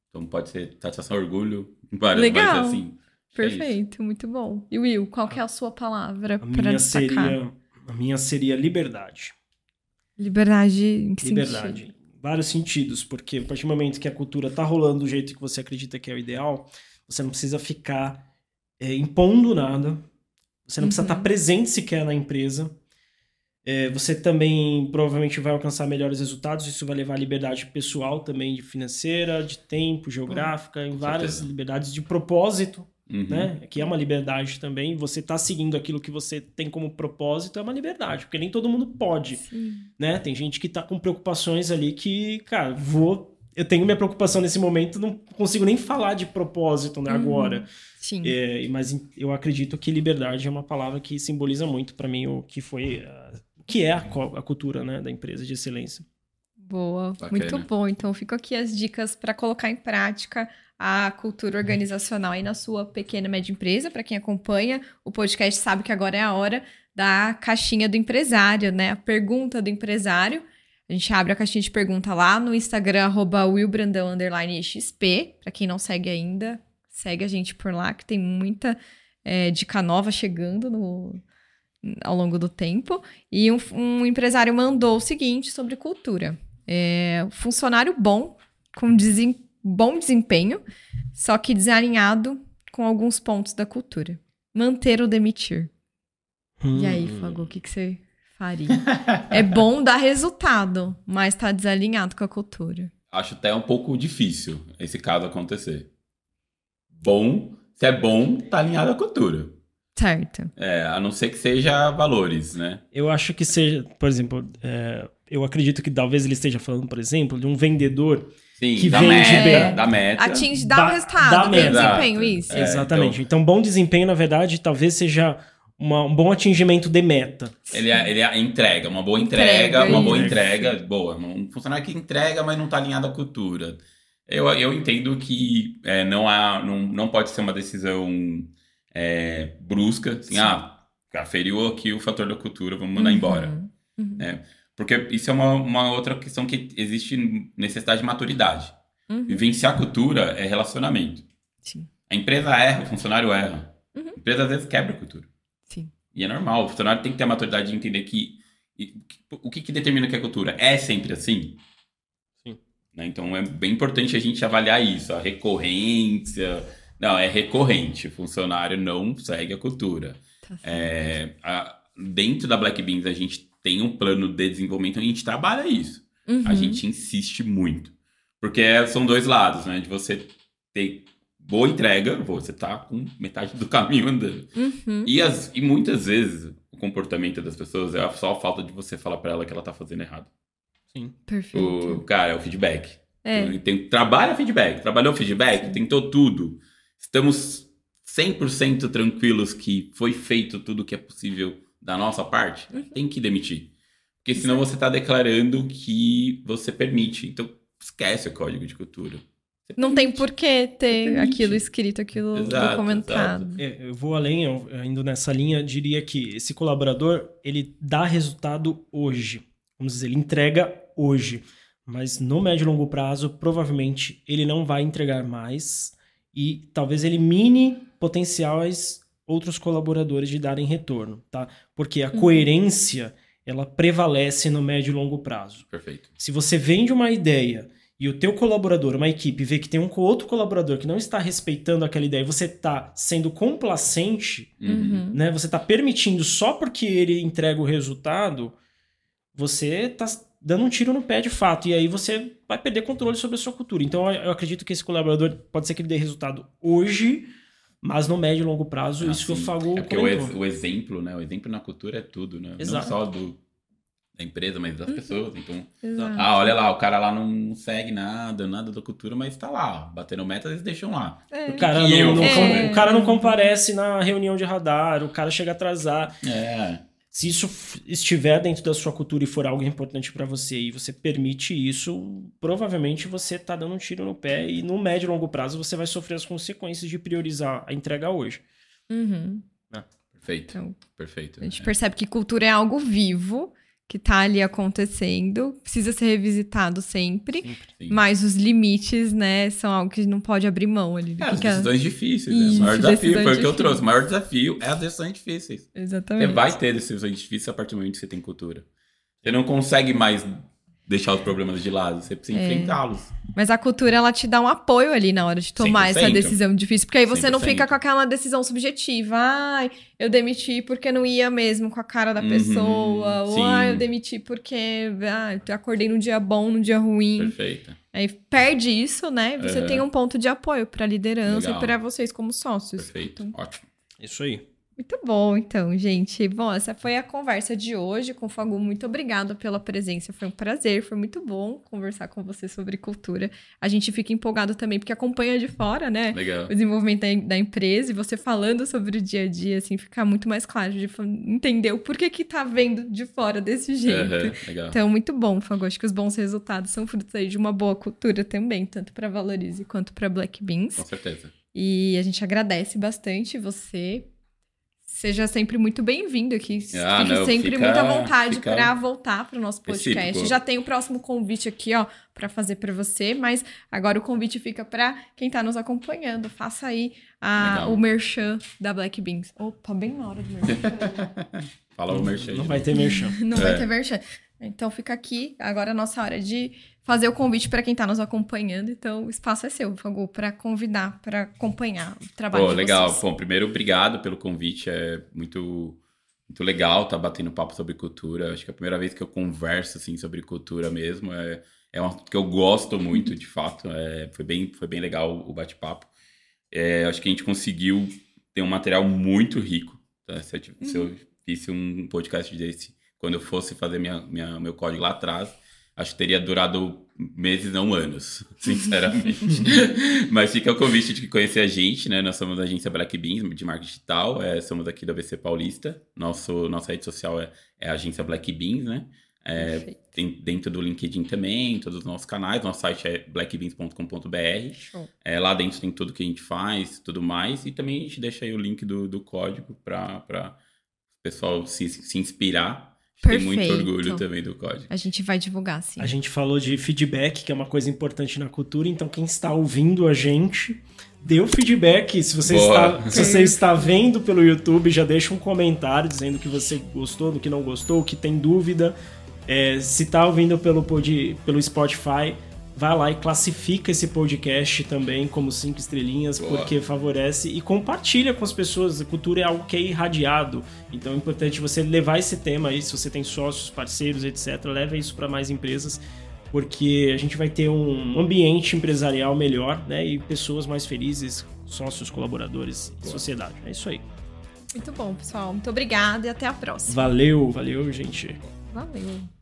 Então pode ser satisfação, orgulho, várias, Legal. mas assim. É. Perfeito, muito bom. E Will, qual que é a sua palavra para destacar? seria, a minha seria liberdade. Liberdade em que Liberdade. sentido? Vários sentidos, porque a partir do momento que a cultura tá rolando do jeito que você acredita que é o ideal, você não precisa ficar é, impondo nada, você não precisa Uhum. estar presente sequer na empresa. É, você também provavelmente vai alcançar melhores resultados, isso vai levar a liberdade pessoal também, de financeira, de tempo, geográfica, em várias certeza. liberdades de propósito, Uhum. né? Que é uma liberdade também. Você tá seguindo aquilo que você tem como propósito, é uma liberdade, porque nem todo mundo pode Sim. né? Tem gente que tá com preocupações ali que, cara, vou. Eu tenho minha preocupação nesse momento, não consigo nem falar de propósito, né, Uhum. agora. Sim. É, mas eu acredito que liberdade é uma palavra que simboliza muito pra mim o que foi. O que é a, a cultura né, da empresa de excelência. Boa, Bacana. muito bom. Então, ficam aqui as dicas para colocar em prática a cultura organizacional aí na sua pequena e média empresa. Para quem acompanha o podcast, sabe que agora é a hora da caixinha do empresário, né? A pergunta do empresário. A gente abre a caixinha de pergunta lá no Instagram, arroba willbrandão, underline XP. Para quem não segue ainda, segue a gente por lá, que tem muita é, dica nova chegando no- ao longo do tempo. E um, um empresário mandou o seguinte sobre cultura. É, funcionário bom, com desem- bom desempenho, só que desalinhado com alguns pontos da cultura. Manter ou demitir. E aí, Hum. Fago, o que, que você faria? é bom dar resultado, mas tá desalinhado com a cultura. Acho até um pouco difícil esse caso acontecer. Bom, se é bom, tá alinhado à cultura. Certo. É, a não ser que seja valores, né? Eu acho que seja, por exemplo, é, eu acredito que talvez ele esteja falando, por exemplo, de um vendedor. Sim, Que da vende meta, bem. da meta. Atinge, dá um resultado, dá tem mesmo. desempenho, Exato. isso. É, Exatamente. Então, bom desempenho, na verdade, talvez seja uma- um bom atingimento de meta. Ele, é- ele é- entrega, uma boa entrega, Entrega, uma boa isso. entrega, boa. Um funcionário que entrega, mas não está alinhado à cultura. Eu, eu entendo que é, não, há, não, não pode ser uma decisão é, brusca, assim, Sim. ah, cara, feriu aqui o fator da cultura, vamos mandar Uhum. embora. Uhum. É. Porque isso é uma, uma outra questão que existe necessidade de maturidade. Uhum. Vivenciar a cultura é relacionamento. Sim. A empresa erra, o funcionário erra. Uhum. A empresa às vezes quebra a cultura. Sim. E é normal, o funcionário tem que ter a maturidade de entender que o que, que determina que é cultura? É sempre assim? Sim. Né? Então é bem importante a gente avaliar isso, a recorrência. Não, é recorrente. O funcionário não segue a cultura. Tá. É, a- dentro da Black Beans a gente tem um plano de desenvolvimento a gente trabalha isso. Uhum. A gente insiste muito. Porque é- são dois lados, né? De você ter boa entrega, você tá com metade do caminho andando. Uhum. E, as, e muitas vezes o comportamento das pessoas é só a falta de você falar pra ela que ela tá fazendo errado. Sim. Perfeito. O cara, é o feedback. É. Tem, trabalha feedback, trabalhou feedback, tentou tudo. Estamos 100% tranquilos que foi feito tudo que é possível da nossa parte. Uhum. Tem que demitir. Porque senão você tá declarando que você permite. Então esquece o código de cultura. Você Não tem por que ter aquilo escrito, aquilo Exato, documentado. É, eu vou além, eu, indo nessa linha, diria que esse colaborador, ele dá resultado hoje. Vamos dizer, ele entrega hoje. Mas no médio e longo prazo, provavelmente, ele não vai entregar mais e talvez elimine potenciais outros colaboradores de darem retorno, tá? Porque a Uhum. coerência, ela prevalece no médio e longo prazo. Perfeito. Se você vende uma ideia e o teu colaborador, uma equipe, vê que tem um outro colaborador que não está respeitando aquela ideia, e você está sendo complacente, Uhum. né? Você está permitindo só porque ele entrega o resultado, você está dando um tiro no pé de fato. E aí você vai perder controle sobre a sua cultura. Então eu eu acredito que esse colaborador pode ser que ele dê resultado hoje, mas no médio e longo prazo, Ah, isso que o sim. Fago É porque o, comentou. ex- o exemplo, né? O exemplo na cultura é tudo, né? Exato. Não só do, da empresa, mas das pessoas. Então, Exato. ah, olha lá, o cara lá não segue nada, nada da cultura, mas tá lá. Batendo meta, eles deixam lá. É. O cara, não, eu não fazer? o cara não comparece na reunião de radar, o cara chega a atrasar. É. Se isso estiver dentro da sua cultura e for algo importante pra você e você permite isso, provavelmente você tá dando um tiro no pé e no médio e longo prazo você vai sofrer as consequências de priorizar a entrega hoje. Uhum. Perfeito. Então, Perfeito. A gente É. percebe que cultura é algo vivo, que tá ali acontecendo, precisa ser revisitado sempre, Sim. mas os limites, né, são algo que não pode abrir mão ali. É, as Fica- decisões difíceis, né? Isso, O maior desafio foi o que eu trouxe. O maior desafio é as decisões difíceis. Você Exatamente. vai ter decisões difíceis a partir do momento que você tem cultura. Você não consegue mais deixar os problemas de lado, você precisa É. enfrentá-los. Mas a cultura, ela te dá um apoio ali na hora de tomar essa 100%. decisão difícil. Porque aí você não 100%. fica com aquela decisão subjetiva. Ai, eu demiti porque não ia mesmo com a cara da Uhum, pessoa. Ou, ai, eu demiti porque ah, eu acordei num dia bom, num dia ruim. Perfeito. Aí perde isso, né? Você Uhum. tem um ponto de apoio pra liderança Legal. e pra vocês como sócios. Perfeito. Então, Ótimo. Isso aí. Muito bom, então, gente. Bom, essa foi a conversa de hoje com o Fagu. Muito obrigada pela presença. Foi um prazer, foi muito bom conversar com você sobre cultura. A gente fica empolgado também porque acompanha de fora, né? Legal. O desenvolvimento da, da empresa e você falando sobre o dia a dia, assim, fica muito mais claro de entender o porquê que tá vendo de fora desse jeito. Aham, Legal. Então, muito bom, Fago. Acho que os bons resultados são frutos aí de uma boa cultura também, tanto para Valorize quanto para Black Beans. Com certeza. E a gente agradece bastante você. Seja sempre muito bem-vindo aqui. Ah, Fique não, sempre fica- muita vontade fica para voltar para o nosso podcast. recíproco. Já tem o próximo convite aqui, ó, para fazer para você, mas agora o convite fica para quem está nos acompanhando. Faça aí a- o merchan da Black Beans. Opa, bem na hora do merchan. Fala o merchan. Não de vai ter merchan. Não vai É. ter merchan. Então fica aqui agora a nossa hora de fazer o convite para quem está nos acompanhando. Então o espaço é seu, Fagu, para convidar, para acompanhar o trabalho Pô, legal. vocês. Bom, primeiro, obrigado pelo convite. É muito, muito legal estar batendo papo sobre cultura. Acho que é a primeira vez que eu converso assim sobre cultura mesmo. É, é uma que eu gosto muito, de fato. É, foi, bem, foi bem legal o bate-papo. É, acho que a gente conseguiu ter um material muito rico. tá? Se, eu, se eu fizesse um podcast desse quando eu fosse fazer minha, minha, meu código lá atrás, acho que teria durado meses, não anos, sinceramente. Mas fica o convite de conhecer a gente, né? Nós somos a agência Black Beans de marketing digital, é, somos aqui da ABC Paulista. Nosso, nossa rede social é, é a agência Black Beans, né? É, tem dentro do LinkedIn também, todos os nossos canais. Nosso site é blackbeans.com.br. É, lá dentro tem tudo que a gente faz, tudo mais. E também a gente deixa aí o link do, do código para o pessoal se, se inspirar. Tem muito Perfeito. orgulho também do código. A gente vai divulgar, sim. A gente falou de feedback, que é uma coisa importante na cultura, então quem está ouvindo a gente, dê o feedback. Se você, Boa. está, se você está vendo pelo YouTube, já deixa um comentário dizendo que você gostou, do que não gostou, que tem dúvida. É, se está ouvindo pelo, pod, pelo Spotify, vai lá e classifica esse podcast também como cinco estrelinhas, Boa. porque favorece e compartilha com as pessoas. A cultura é algo que é irradiado, então é importante você levar esse tema aí, se você tem sócios, parceiros, etc., leva isso para mais empresas, porque a gente vai ter um ambiente empresarial melhor, né, e pessoas mais felizes, sócios, colaboradores e Boa. sociedade. É isso aí. Muito bom, pessoal. Muito obrigada e até a próxima. Valeu, valeu, gente. Valeu.